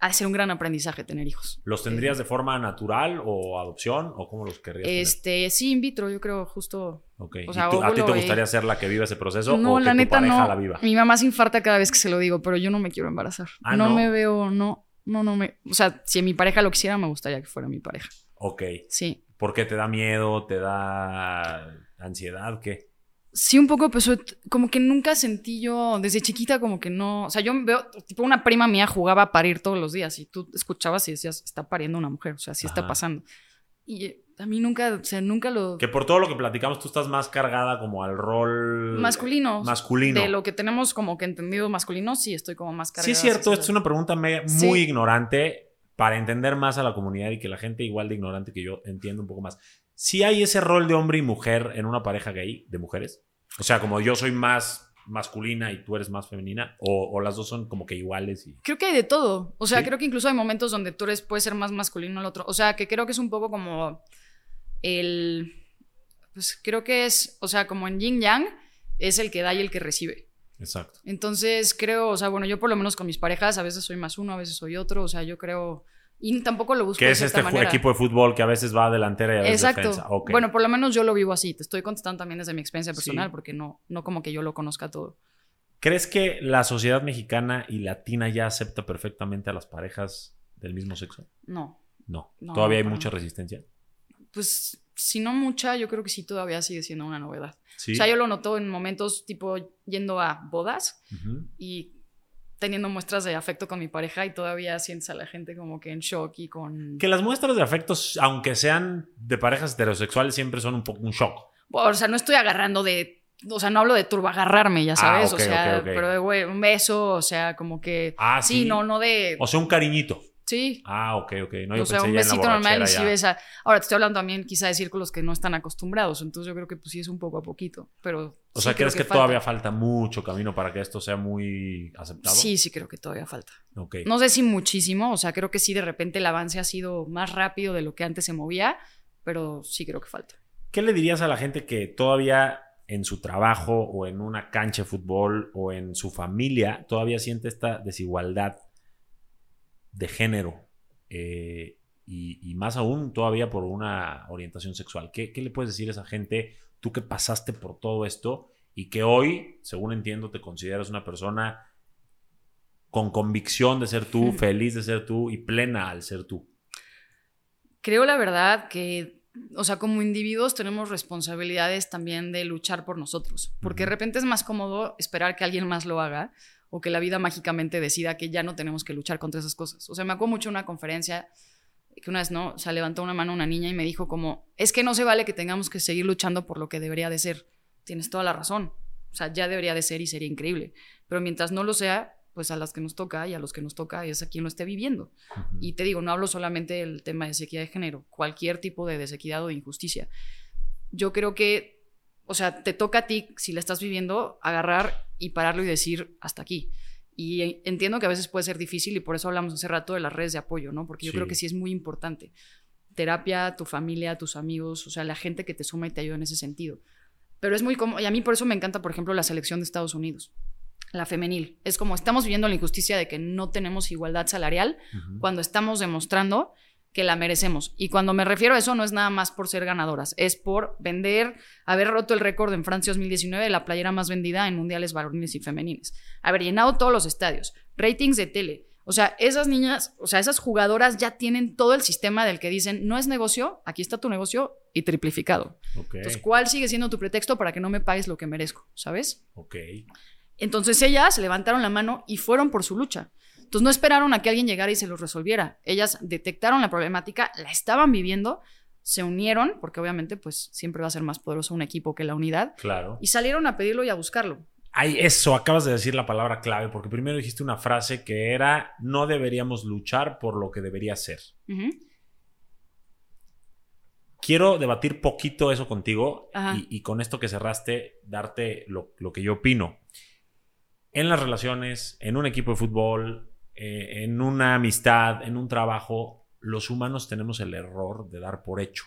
Speaker 1: ha de ser un gran aprendizaje tener hijos.
Speaker 2: ¿Los tendrías de forma natural o adopción o cómo los querrías
Speaker 1: Este, sí, in vitro, yo creo justo.
Speaker 2: Ok. ¿A ti te gustaría ser la que viva ese proceso
Speaker 1: no,
Speaker 2: o que
Speaker 1: la neta,
Speaker 2: pareja
Speaker 1: no.
Speaker 2: la viva?
Speaker 1: Mi mamá se infarta cada vez que se lo digo, pero yo no me quiero embarazar. Ah, no, me veo, no, no, no me. O sea, si mi pareja lo quisiera, me gustaría que fuera mi pareja.
Speaker 2: Ok.
Speaker 1: Sí.
Speaker 2: ¿Por qué te da miedo? ¿Te da ansiedad? ¿Qué?
Speaker 1: Sí, un poco, pues como que nunca sentí yo, desde chiquita como que no, o sea, yo veo, tipo una prima mía jugaba a parir todos los días y tú escuchabas y decías, está pariendo una mujer, o sea, sí está pasando. Y a mí nunca, o sea, nunca lo...
Speaker 2: Que por todo lo que platicamos tú estás más cargada como al rol...
Speaker 1: Masculino.
Speaker 2: Masculino.
Speaker 1: De lo que tenemos como que entendido masculino, sí, estoy como más cargada.
Speaker 2: Sí, es cierto, es una pregunta muy ignorante para entender más a la comunidad y que la gente igual de ignorante que yo entienda un poco más si hay ese rol de hombre y mujer en una pareja gay de mujeres. O sea, como yo soy más masculina y tú eres más femenina, o, las dos son como que iguales. Y...
Speaker 1: Creo que hay de todo. O sea, creo que incluso hay momentos donde tú eres, puedes ser más masculino el otro. O sea, que creo que es un poco como el. Pues creo que es, o sea, como en yin yang, es el que da y el que recibe.
Speaker 2: Exacto.
Speaker 1: Entonces creo, o sea, bueno, yo por lo menos con mis parejas, a veces soy más uno, a veces soy otro. O sea, yo creo y tampoco lo busco
Speaker 2: Que es este equipo de fútbol que a veces va a delantera y a veces
Speaker 1: Exacto.
Speaker 2: defensa.
Speaker 1: Bueno, por lo menos yo lo vivo así. Te estoy contestando también desde mi experiencia personal porque no, no como que yo lo conozca todo.
Speaker 2: ¿Crees que la sociedad mexicana y latina ya acepta perfectamente a las parejas del mismo sexo?
Speaker 1: No.
Speaker 2: No. ¿Todavía hay mucha resistencia?
Speaker 1: Pues si no mucha, yo creo que sí todavía sigue siendo una novedad. O sea, yo lo noto en momentos tipo yendo a bodas y teniendo muestras de afecto con mi pareja y todavía sientes a la gente como que en shock y con...
Speaker 2: Que las muestras de afecto, aunque sean de parejas heterosexuales, siempre son un poco un shock.
Speaker 1: o sea, no estoy agarrando de... O sea, no hablo de turbo agarrarme, ya ah, sabes. o sea, pero de güey, un beso, o sea, como que...
Speaker 2: Ah, sí.
Speaker 1: Sí, no, no de...
Speaker 2: O sea, un cariñito.
Speaker 1: Sí.
Speaker 2: Ah, ok, ok. No, yo
Speaker 1: o sea, un besito normal y si besa. Ahora, te estoy hablando también quizá de círculos que no están acostumbrados, entonces yo creo que pues sí es un poco a poquito, pero...
Speaker 2: O sea, ¿crees que, todavía falta mucho camino para que esto sea muy aceptado?
Speaker 1: Sí, sí creo que todavía falta.
Speaker 2: Ok.
Speaker 1: No sé si muchísimo, o sea, creo que sí de repente el avance ha sido más rápido de lo que antes se movía, pero sí creo que falta.
Speaker 2: ¿Qué le dirías a la gente que todavía en su trabajo o en una cancha de fútbol o en su familia todavía siente esta desigualdad de género eh, y, más aún todavía por una orientación sexual. ¿Qué, le puedes decir a esa gente, tú que pasaste por todo esto y que hoy, según entiendo, te consideras una persona con convicción de ser tú, feliz de ser tú y plena al ser tú?
Speaker 1: Creo la verdad que, o sea, como individuos tenemos responsabilidades también de luchar por nosotros, porque de repente es más cómodo esperar que alguien más lo haga o que la vida mágicamente decida que ya no tenemos que luchar contra esas cosas. O sea, me acuerdo mucho una conferencia que una vez, ¿no? O sea, levantó una mano una niña y me dijo como, es que no se vale que tengamos que seguir luchando por lo que debería de ser. Tienes toda la razón. O sea, ya debería de ser y sería increíble. Pero mientras no lo sea, pues a las que nos toca y a los que nos toca es a quien lo esté viviendo. Y te digo, no hablo solamente del tema de desequidad de género, cualquier tipo de desequidad o de injusticia. Yo creo que, o sea, te toca a ti, si la estás viviendo, agarrar y pararlo y decir hasta aquí. Y entiendo que a veces puede ser difícil y por eso hablamos hace rato de las redes de apoyo, ¿no? Porque yo creo que sí es muy importante. Terapia, tu familia, tus amigos, o sea, la gente que te suma y te ayuda en ese sentido. Pero es muy como, y a mí por eso me encanta, por ejemplo, la selección de Estados Unidos, la femenil. Es como estamos viviendo la injusticia de que no tenemos igualdad salarial cuando estamos demostrando que la merecemos. Y cuando me refiero a eso, no es nada más por ser ganadoras, es por vender, haber roto el récord en Francia 2019 de la playera más vendida en mundiales varonines y femeniles, haber llenado todos los estadios, ratings de tele. O sea, esas niñas, o sea, esas jugadoras ya tienen todo el sistema del que dicen, no es negocio, aquí está tu negocio y triplificado. Entonces, ¿cuál sigue siendo tu pretexto para que no me pagues lo que merezco? ¿Sabes?
Speaker 2: Ok.
Speaker 1: Entonces ellas levantaron la mano y fueron por su lucha. Entonces no esperaron a que alguien llegara y se los resolviera. Ellas detectaron la problemática, la estaban viviendo, se unieron, porque obviamente pues siempre va a ser más poderoso un equipo que la unidad.
Speaker 2: Claro.
Speaker 1: Y salieron a pedirlo y a buscarlo.
Speaker 2: Ay, eso, acabas de decir la palabra clave, porque primero dijiste una frase que era, no deberíamos luchar por lo que debería ser. Quiero debatir poquito eso contigo y, con esto que cerraste, darte lo, lo que yo opino. En las relaciones, en un equipo de fútbol, eh, en una amistad, en un trabajo, los humanos tenemos el error de dar por hecho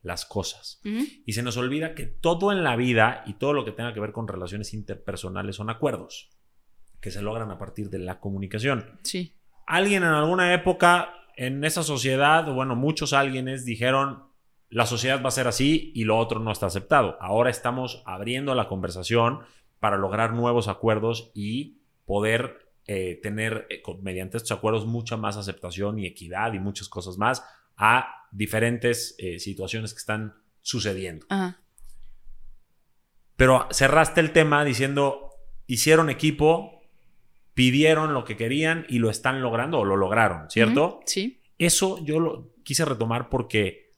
Speaker 2: las cosas. Y se nos olvida que todo en la vida y todo lo que tenga que ver con relaciones interpersonales son acuerdos que se logran a partir de la comunicación.
Speaker 1: Sí.
Speaker 2: Alguien en alguna época en esa sociedad, bueno, muchos alguienes dijeron, la sociedad va a ser así y lo otro no está aceptado. Ahora estamos abriendo la conversación para lograr nuevos acuerdos y poder eh, tener eh, mediante estos acuerdos mucha más aceptación y equidad y muchas cosas más a diferentes eh, situaciones que están sucediendo. Pero cerraste el tema diciendo, hicieron equipo, pidieron lo que querían y lo están logrando o lo lograron, ¿cierto?
Speaker 1: Sí.
Speaker 2: Eso yo lo quise retomar porque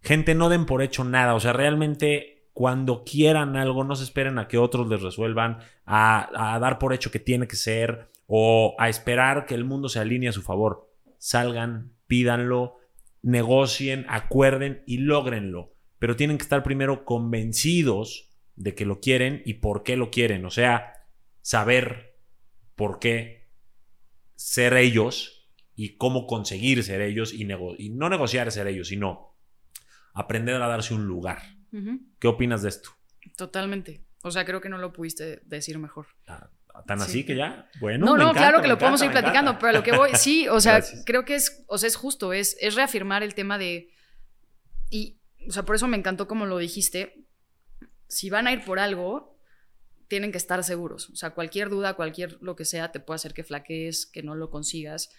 Speaker 2: gente no den por hecho nada, o sea, realmente cuando quieran algo, no se esperen a que otros les resuelvan, a, a, dar por hecho que tiene que ser, o a esperar que el mundo se alinee a su favor. Salgan, pídanlo, negocien, acuerden y logrenlo. Pero tienen que estar primero convencidos de que lo quieren y por qué lo quieren. O sea, saber por qué ser ellos y cómo conseguir ser ellos y, y no negociar ser ellos, sino aprender a darse un lugar. ¿Qué opinas de esto?
Speaker 1: Totalmente. O sea, creo que no lo pudiste decir mejor.
Speaker 2: Ah, tan así que ya, bueno.
Speaker 1: No, no, claro que lo podemos ir platicando, pero a lo que voy, sí, [LAUGHS] o sea, creo que es, o sea, es justo, es, es reafirmar el tema de, y, o sea, por eso me encantó como lo dijiste, si van a ir por algo, tienen que estar seguros, o sea, cualquier duda, cualquier lo que sea, te puede hacer que flaquees, que no lo consigas,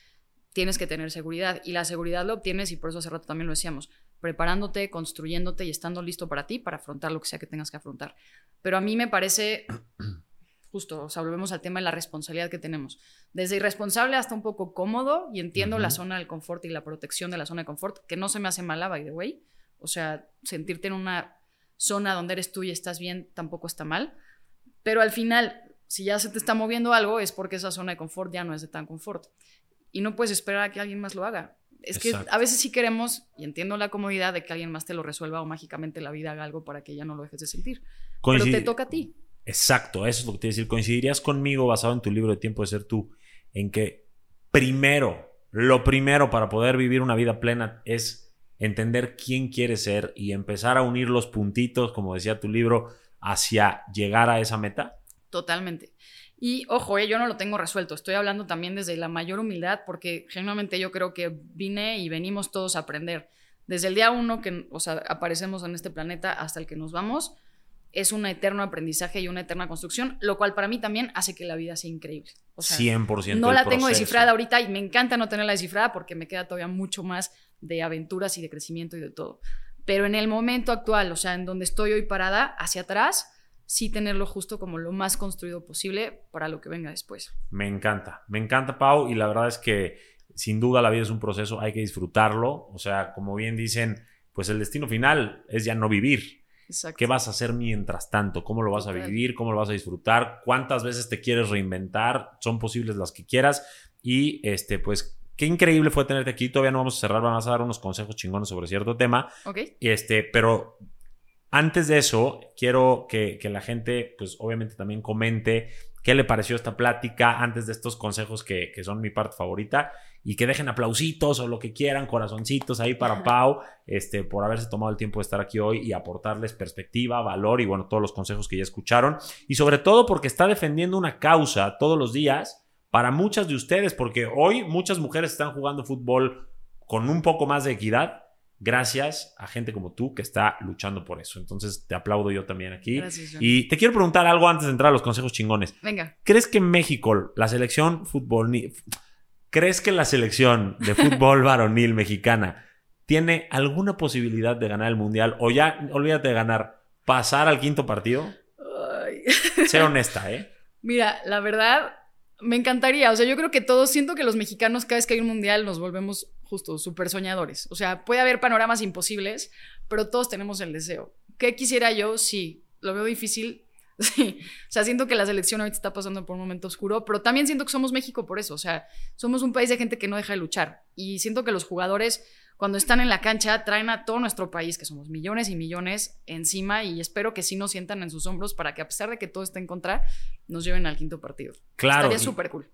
Speaker 1: tienes que tener seguridad, y la seguridad lo obtienes, y por eso hace rato también lo decíamos, preparándote, construyéndote y estando listo para ti, para afrontar lo que sea que tengas que afrontar. Pero a mí me parece justo, o sea, volvemos al tema de la responsabilidad que tenemos. Desde irresponsable hasta un poco cómodo y entiendo la zona del confort y la protección de la zona de confort, que no se me hace mala, by the way. O sea, sentirte en una zona donde eres tú y estás bien tampoco está mal. Pero al final, si ya se te está moviendo algo, es porque esa zona de confort ya no es de tan confort. Y no puedes esperar a que alguien más lo haga. Es que a veces sí queremos, y entiendo la comodidad de que alguien más te lo resuelva o mágicamente la vida haga algo para que ya no lo dejes de sentir. Pero te toca a ti.
Speaker 2: Exacto, eso es lo que te decir. Coincidirías conmigo, basado en tu libro de Tiempo de Ser Tú, en que primero, lo primero para poder vivir una vida plena es entender quién quieres ser y empezar a unir los puntitos, como decía tu libro, hacia llegar a esa meta.
Speaker 1: Totalmente. Y ojo, eh, yo no lo tengo resuelto. Estoy hablando también desde la mayor humildad, porque genuinamente yo creo que vine y venimos todos a aprender. Desde el día uno que o sea, aparecemos en este planeta hasta el que nos vamos, es un eterno aprendizaje y una eterna construcción, lo cual para mí también hace que la vida sea increíble.
Speaker 2: O sea, 100%.
Speaker 1: No la tengo descifrada ahorita y me encanta no tenerla descifrada porque me queda todavía mucho más de aventuras y de crecimiento y de todo. Pero en el momento actual, o sea, en donde estoy hoy parada, hacia atrás, sí tenerlo justo como lo más construido posible para lo que venga después.
Speaker 2: Me encanta, me encanta Pau y la verdad es que sin duda la vida es un proceso, hay que disfrutarlo, o sea, como bien dicen, pues el destino final es ya no vivir. ¿Qué vas a hacer mientras tanto? ¿Cómo lo vas a vivir? ¿Cómo lo vas a disfrutar? ¿Cuántas veces te quieres reinventar? Son posibles las que quieras. Y este, pues, qué increíble fue tenerte aquí. Todavía no vamos a cerrar, vamos a dar unos consejos chingones sobre cierto tema.
Speaker 1: Ok.
Speaker 2: Este, pero antes de eso, quiero que, que la gente, pues, obviamente también comente qué le pareció esta plática antes de estos consejos que, que son mi parte favorita y que dejen aplausitos o lo que quieran, corazoncitos ahí para Pau, este, por haberse tomado el tiempo de estar aquí hoy y aportarles perspectiva, valor y bueno, todos los consejos que ya escucharon. Y sobre todo porque está defendiendo una causa todos los días para muchas de ustedes, porque hoy muchas mujeres están jugando fútbol con un poco más de equidad gracias a gente como tú que está luchando por eso. Entonces te aplaudo yo también aquí. Gracias, y te quiero preguntar algo antes de entrar a los consejos chingones.
Speaker 1: Venga.
Speaker 2: ¿Crees que en México la selección fútbol ¿Crees que la selección de fútbol varonil mexicana tiene alguna posibilidad de ganar el mundial o ya, olvídate de ganar, pasar al quinto partido? Ser honesta, ¿eh?
Speaker 1: Mira, la verdad, me encantaría. O sea, yo creo que todos, siento que los mexicanos cada vez que hay un mundial nos volvemos justo súper soñadores. O sea, puede haber panoramas imposibles, pero todos tenemos el deseo. ¿Qué quisiera yo? Sí, lo veo difícil, [LAUGHS] Sí, o sea, siento que la selección ahorita está pasando por un momento oscuro, pero también siento que somos México por eso, o sea, somos un país de gente que no deja de luchar y siento que los jugadores cuando están en la cancha traen a todo nuestro país, que somos millones y millones encima y espero que sí nos sientan en sus hombros para que a pesar de que todo esté en contra, nos lleven al quinto partido.
Speaker 2: Claro.
Speaker 1: Estaría súper cool.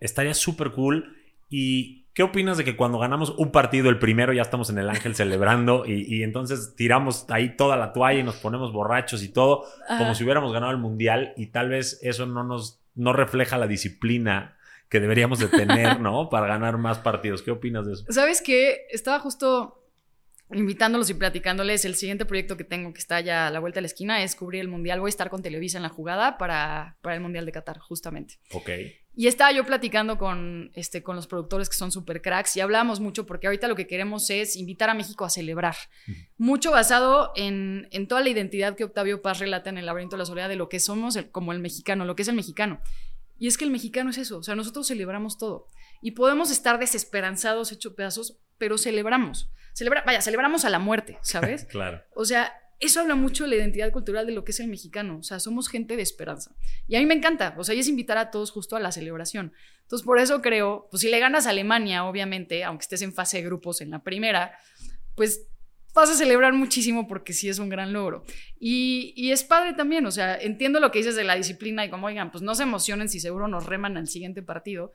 Speaker 2: Estaría súper cool y ¿Qué opinas de que cuando ganamos un partido, el primero, ya estamos en el Ángel celebrando y, entonces tiramos ahí toda la toalla y nos ponemos borrachos y todo, como si hubiéramos ganado el Mundial y tal vez eso no nos no refleja la disciplina que deberíamos de tener, [LAUGHS] ¿no? Para ganar más partidos. ¿Qué opinas de eso?
Speaker 1: ¿Sabes qué? Estaba justo invitándolos y platicándoles. El siguiente proyecto que tengo que está ya a la vuelta de la esquina es cubrir el Mundial. Voy a estar con Televisa en la jugada para, para el Mundial de Qatar, justamente.
Speaker 2: Ok.
Speaker 1: Y estaba yo platicando con, este, con los productores que son super cracks y hablábamos mucho porque ahorita lo que queremos es invitar a México a celebrar. Mucho basado en, en, toda la identidad que Octavio Paz relata en El laberinto de la soledad de lo que somos como el mexicano, lo que es el mexicano. Y es que el mexicano es eso, o sea, nosotros celebramos todo. Y podemos estar desesperanzados, hechos pedazos, pero celebramos. Celebra, vaya, celebramos a la muerte, [LAUGHS] ¿sabes?
Speaker 2: claro.
Speaker 1: O sea, eso habla mucho de la identidad cultural de lo que es el mexicano. O sea, somos gente de esperanza. Y a mí me encanta. O sea, y es invitar a todos justo a la celebración. Entonces, por eso creo, pues si le ganas a Alemania, obviamente, aunque estés en fase de grupos en la primera, pues vas a celebrar muchísimo porque sí es un gran logro. Y, y, es padre también, o sea, entiendo lo que dices de la disciplina y como, oigan, pues no se emocionen si seguro nos reman al siguiente partido,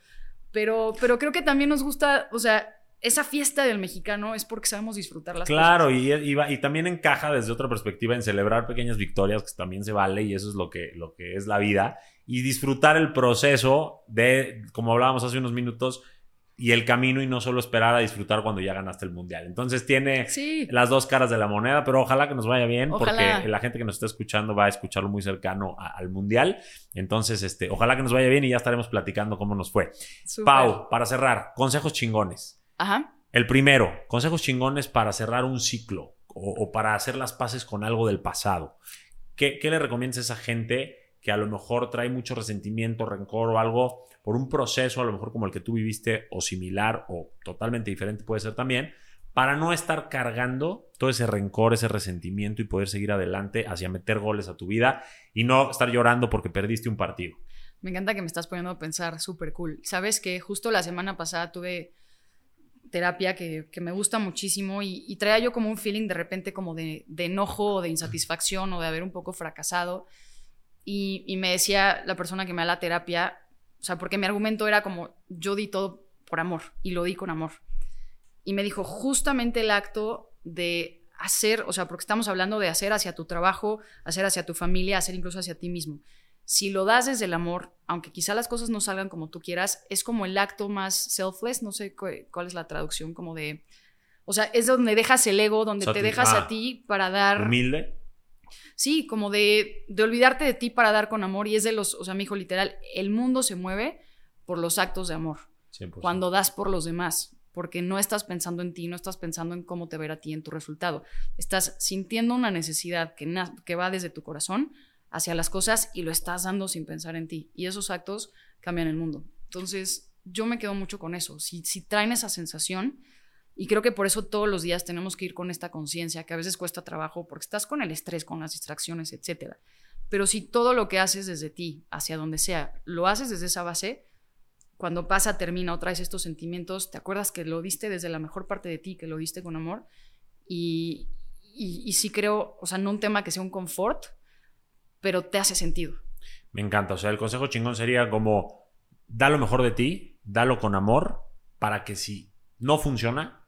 Speaker 1: pero, pero creo que también nos gusta, o sea, esa fiesta del mexicano es porque sabemos disfrutar las
Speaker 2: claro, cosas. Claro, y, y, también encaja desde otra perspectiva en celebrar pequeñas victorias, que también se vale, y eso es lo que, lo que es la vida, y disfrutar el proceso de, como hablábamos hace unos minutos, y el camino y no solo esperar a disfrutar cuando ya ganaste el mundial. Entonces tiene las dos caras de la moneda, pero ojalá que nos vaya bien porque la gente que nos está escuchando va a escucharlo muy cercano al mundial. Entonces, este, ojalá que nos vaya bien y ya estaremos platicando cómo nos fue. Pau, para cerrar, consejos chingones.
Speaker 1: Ajá.
Speaker 2: El primero, consejos chingones para cerrar un ciclo o, para hacer las paces con algo del pasado. ¿Qué, le recomiendas a esa gente que a lo mejor trae mucho resentimiento, rencor o algo por un proceso, a lo mejor como el que tú viviste o similar o totalmente diferente puede ser también, para no estar cargando todo ese rencor, ese resentimiento y poder seguir adelante hacia meter goles a tu vida y no estar llorando porque perdiste un partido?
Speaker 1: Me encanta que me estás poniendo a pensar súper cool. Sabes que justo la semana pasada tuve terapia que, me gusta muchísimo y, traía yo como un feeling de repente como de, enojo o de insatisfacción o de haber un poco fracasado. Y, me decía la persona que me da la terapia, o sea, porque mi argumento era como, yo di todo por amor y lo di con amor. Y me dijo, justamente el acto de hacer, o sea, porque estamos hablando de hacer hacia tu trabajo, hacer hacia tu familia, hacer incluso hacia ti mismo si lo das desde el amor, aunque quizá las cosas no salgan como tú quieras, es como el acto más selfless, no sé cuál es la traducción, como de, o sea, es donde dejas el ego, donde te dejas a ah. ti para dar...
Speaker 2: Humilde.
Speaker 1: Sí, como de, de olvidarte de ti para dar con amor y es de los, o sea, mi hijo literal, el mundo se mueve por los actos de amor. Cuando das por los demás, porque no estás pensando en ti, no estás pensando en cómo te ver a ti en tu resultado. Estás sintiendo una necesidad que, que va desde tu corazón hacia las cosas y lo estás dando sin pensar en ti. Y esos actos cambian el mundo. Entonces, yo me quedo mucho con eso. Si, traen esa sensación, y creo que por eso todos los días tenemos que ir con esta conciencia, que a veces cuesta trabajo porque estás con el estrés, con las distracciones, etc. Pero si todo lo que haces desde ti, hacia donde sea, lo haces desde esa base, cuando pasa, termina o traes estos sentimientos, te acuerdas que lo diste desde la mejor parte de ti, que lo diste con amor. Y, y, y sí creo, o sea, no un tema que sea un confort, pero te hace sentido.
Speaker 2: Me encanta. O sea, el consejo chingón sería como, da lo mejor de ti, dalo con amor, para que si no funciona,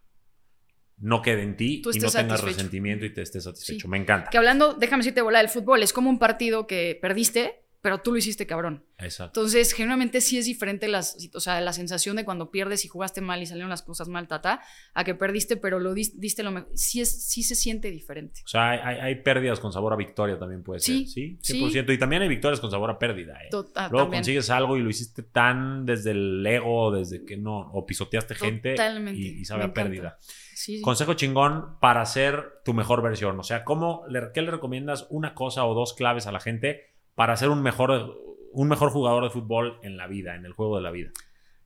Speaker 2: no quede en ti y no tengas resentimiento y te estés satisfecho. Me encanta.
Speaker 1: Que hablando, déjame decirte, bola del fútbol, es como un partido que perdiste pero tú lo hiciste cabrón.
Speaker 2: Exacto.
Speaker 1: Entonces, generalmente sí es diferente las, o sea, la sensación de cuando pierdes y jugaste mal y salieron las cosas mal, tata, a que perdiste, pero lo diste, lo mejor. Sí, es, sí se siente diferente.
Speaker 2: O sea, hay, pérdidas con sabor a victoria también puede ser. Sí, sí, 100%. Y también hay victorias con sabor a pérdida. ¿eh? Tota, Luego consigues algo y lo hiciste tan desde el ego, desde que no, o pisoteaste gente y, y, sabe a pérdida. Sí, Consejo chingón para ser tu mejor versión. O sea, ¿cómo ¿qué le recomiendas una cosa o dos claves a la gente? Para ser un mejor, un mejor jugador de fútbol en la vida, en el juego de la vida?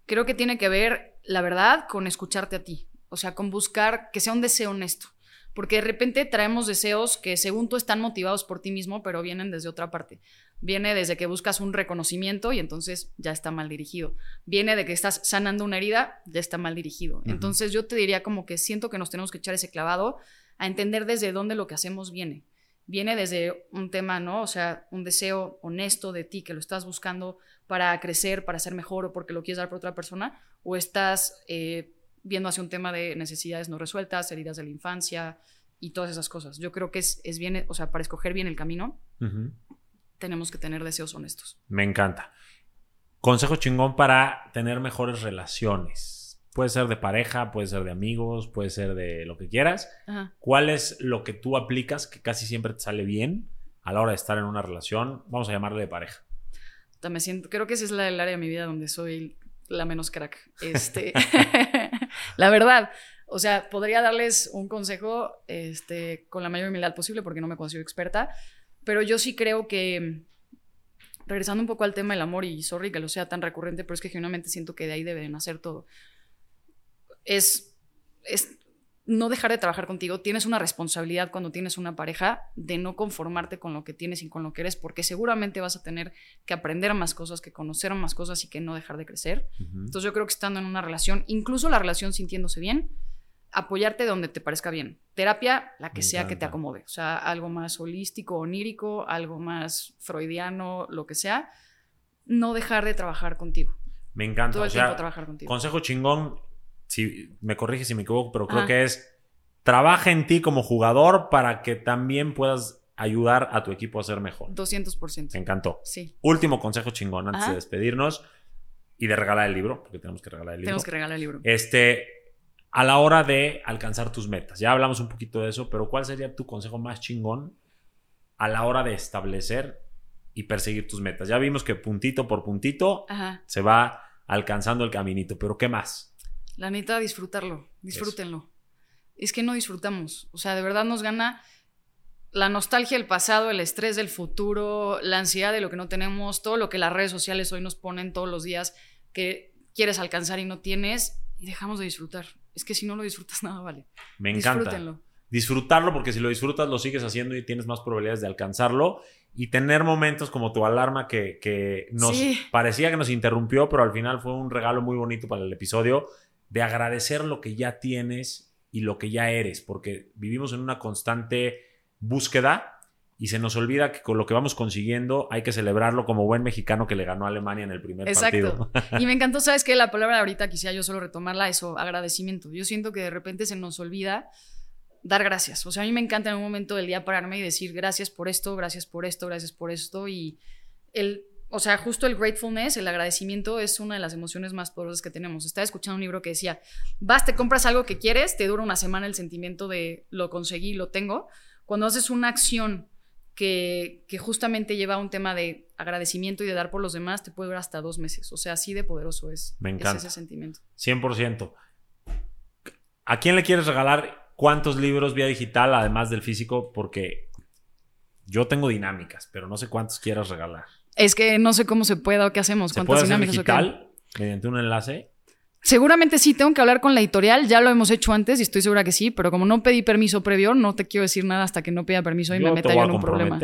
Speaker 1: Creo que tiene que ver, la verdad, con escucharte a ti. O sea, con buscar que sea un deseo honesto. Porque de repente traemos deseos que según tú están motivados por ti mismo, pero vienen desde otra parte. Viene desde que buscas un reconocimiento y entonces ya está mal dirigido. Viene de que estás sanando una herida, ya está mal dirigido. Entonces yo te diría como que siento que nos tenemos que echar ese clavado a entender desde dónde lo que hacemos viene viene desde un tema, ¿no? O sea, un deseo honesto de ti que lo estás buscando para crecer, para ser mejor o porque lo quieres dar por otra persona, o estás eh, viendo hacia un tema de necesidades no resueltas, heridas de la infancia y todas esas cosas. Yo creo que es, es bien, o sea, para escoger bien el camino, tenemos que tener deseos honestos.
Speaker 2: Me encanta. Consejo chingón para tener mejores relaciones. Puede ser de pareja, puede ser de amigos, puede ser de lo que quieras. ¿Cuál es lo que tú aplicas que casi siempre te sale bien a la hora de estar en una relación? Vamos a llamarle de pareja.
Speaker 1: Me siento, creo que esa es la, el área de mi vida donde soy la menos crack. Este, [LAUGHS] [LAUGHS] la verdad. O sea, podría darles un consejo este, con la mayor humildad posible porque no me considero experta, pero yo sí creo que, regresando un poco al tema del amor, y sorry que lo sea tan recurrente, pero es que genuinamente siento que de ahí debe nacer todo es, es no dejar de trabajar contigo. Tienes una responsabilidad cuando tienes una pareja de no conformarte con lo que tienes y con lo que eres, porque seguramente vas a tener que aprender más cosas, que conocer más cosas y que no dejar de crecer. Entonces yo creo que estando en una relación, incluso la relación sintiéndose bien, apoyarte donde te parezca bien. Terapia, la que sea que te acomode. O sea, algo más holístico, onírico, algo más freudiano, lo que sea. No dejar de trabajar contigo.
Speaker 2: Me encanta. Todo el tiempo trabajar contigo. Consejo chingón, si me corrige si me equivoco, pero creo que es trabaja en ti como jugador para que también puedas ayudar a tu equipo a ser mejor.
Speaker 1: 200%.
Speaker 2: Me encantó.
Speaker 1: Sí.
Speaker 2: Último consejo chingón antes de despedirnos y de regalar el libro, porque tenemos que regalar el libro.
Speaker 1: Tenemos que regalar el libro.
Speaker 2: Este, a la hora de alcanzar tus metas. Ya hablamos un poquito de eso, pero ¿cuál sería tu consejo más chingón a la hora de establecer y perseguir tus metas? Ya vimos que puntito por puntito se va alcanzando el caminito, pero ¿qué más?
Speaker 1: La neta, disfrutarlo, disfrútenlo. Es que no disfrutamos. O sea, de verdad nos gana la nostalgia del pasado, el estrés del futuro, la ansiedad de lo que no tenemos, todo lo que las redes sociales hoy nos ponen todos los días que quieres alcanzar y no tienes, y dejamos de disfrutar. Es que si no lo disfrutas, [LAUGHS] nada vale.
Speaker 2: Me encanta. Disfrútenlo. Disfrutarlo, porque si lo disfrutas, lo sigues haciendo y tienes más probabilidades de alcanzarlo. Y tener momentos como tu alarma que, nos parecía que nos interrumpió, pero al final fue un regalo muy bonito para el episodio de agradecer lo que ya tienes y lo que ya eres, porque vivimos en una constante búsqueda y se nos olvida que con lo que vamos consiguiendo hay que celebrarlo como buen mexicano que le ganó a Alemania en el primer Exacto.
Speaker 1: partido. Y me [LAUGHS] encantó, ¿sabes qué? La palabra ahorita quisiera yo solo retomarla, eso, agradecimiento. Yo siento que de repente se nos olvida dar gracias. O sea, a mí me encanta en un momento del día pararme y decir gracias por esto, gracias por esto, gracias por esto y el o sea, justo el gratefulness, el agradecimiento es una de las emociones más poderosas que tenemos. Estaba escuchando un libro que decía, vas, te compras algo que quieres, te dura una semana el sentimiento de lo conseguí, lo tengo. Cuando haces una acción que, justamente lleva a un tema de agradecimiento y de dar por los demás, te puede durar hasta dos meses. O sea, así de poderoso es,
Speaker 2: Me encanta.
Speaker 1: ese sentimiento.
Speaker 2: 100%. ¿A quién le quieres regalar cuántos libros vía digital, además del físico? Porque yo tengo dinámicas, pero no sé cuántos quieras regalar.
Speaker 1: Es que no sé cómo se puede o qué hacemos.
Speaker 2: ¿Se puede hacer digital mediante un enlace?
Speaker 1: Seguramente sí, tengo que hablar con la editorial, ya lo hemos hecho antes y estoy segura que sí, pero como no pedí permiso previo, no te quiero decir nada hasta que no pida permiso y me meta yo en un problema.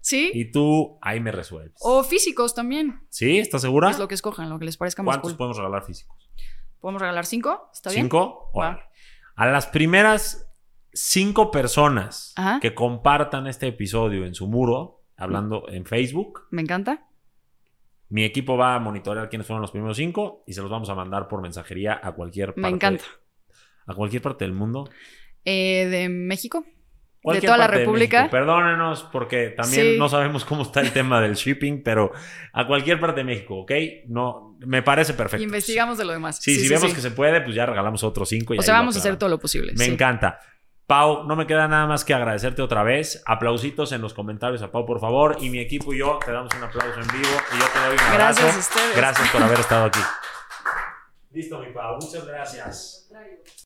Speaker 2: Sí. Y tú ahí me resuelves.
Speaker 1: O físicos también.
Speaker 2: ¿Sí? ¿Estás segura?
Speaker 1: Es lo que escojan, lo que les parezca más
Speaker 2: ¿Cuántos podemos regalar físicos?
Speaker 1: ¿Podemos regalar cinco? ¿Está bien?
Speaker 2: ¿Cinco? A las primeras cinco personas que compartan este episodio en su muro, hablando en Facebook.
Speaker 1: Me encanta.
Speaker 2: Mi equipo va a monitorear quiénes fueron los primeros cinco y se los vamos a mandar por mensajería a cualquier parte.
Speaker 1: Me encanta.
Speaker 2: A cualquier parte del mundo.
Speaker 1: Eh, de México. de toda la República.
Speaker 2: Perdónenos porque también no sabemos cómo está el tema del shipping, pero a cualquier parte de México, ¿ok? No, me parece perfecto.
Speaker 1: Investigamos de lo demás.
Speaker 2: Sí, si vemos que se puede, pues ya regalamos otros cinco. Y
Speaker 1: o sea, vamos a hacer todo lo posible.
Speaker 2: Me encanta. Pau, no me queda nada más que agradecerte otra vez. Aplausitos en los comentarios a Pau, por favor. Y mi equipo y yo te damos un aplauso en vivo. Y yo te doy un abrazo.
Speaker 1: Gracias a ustedes.
Speaker 2: Gracias por haber estado aquí. Listo, mi Pau. Muchas gracias.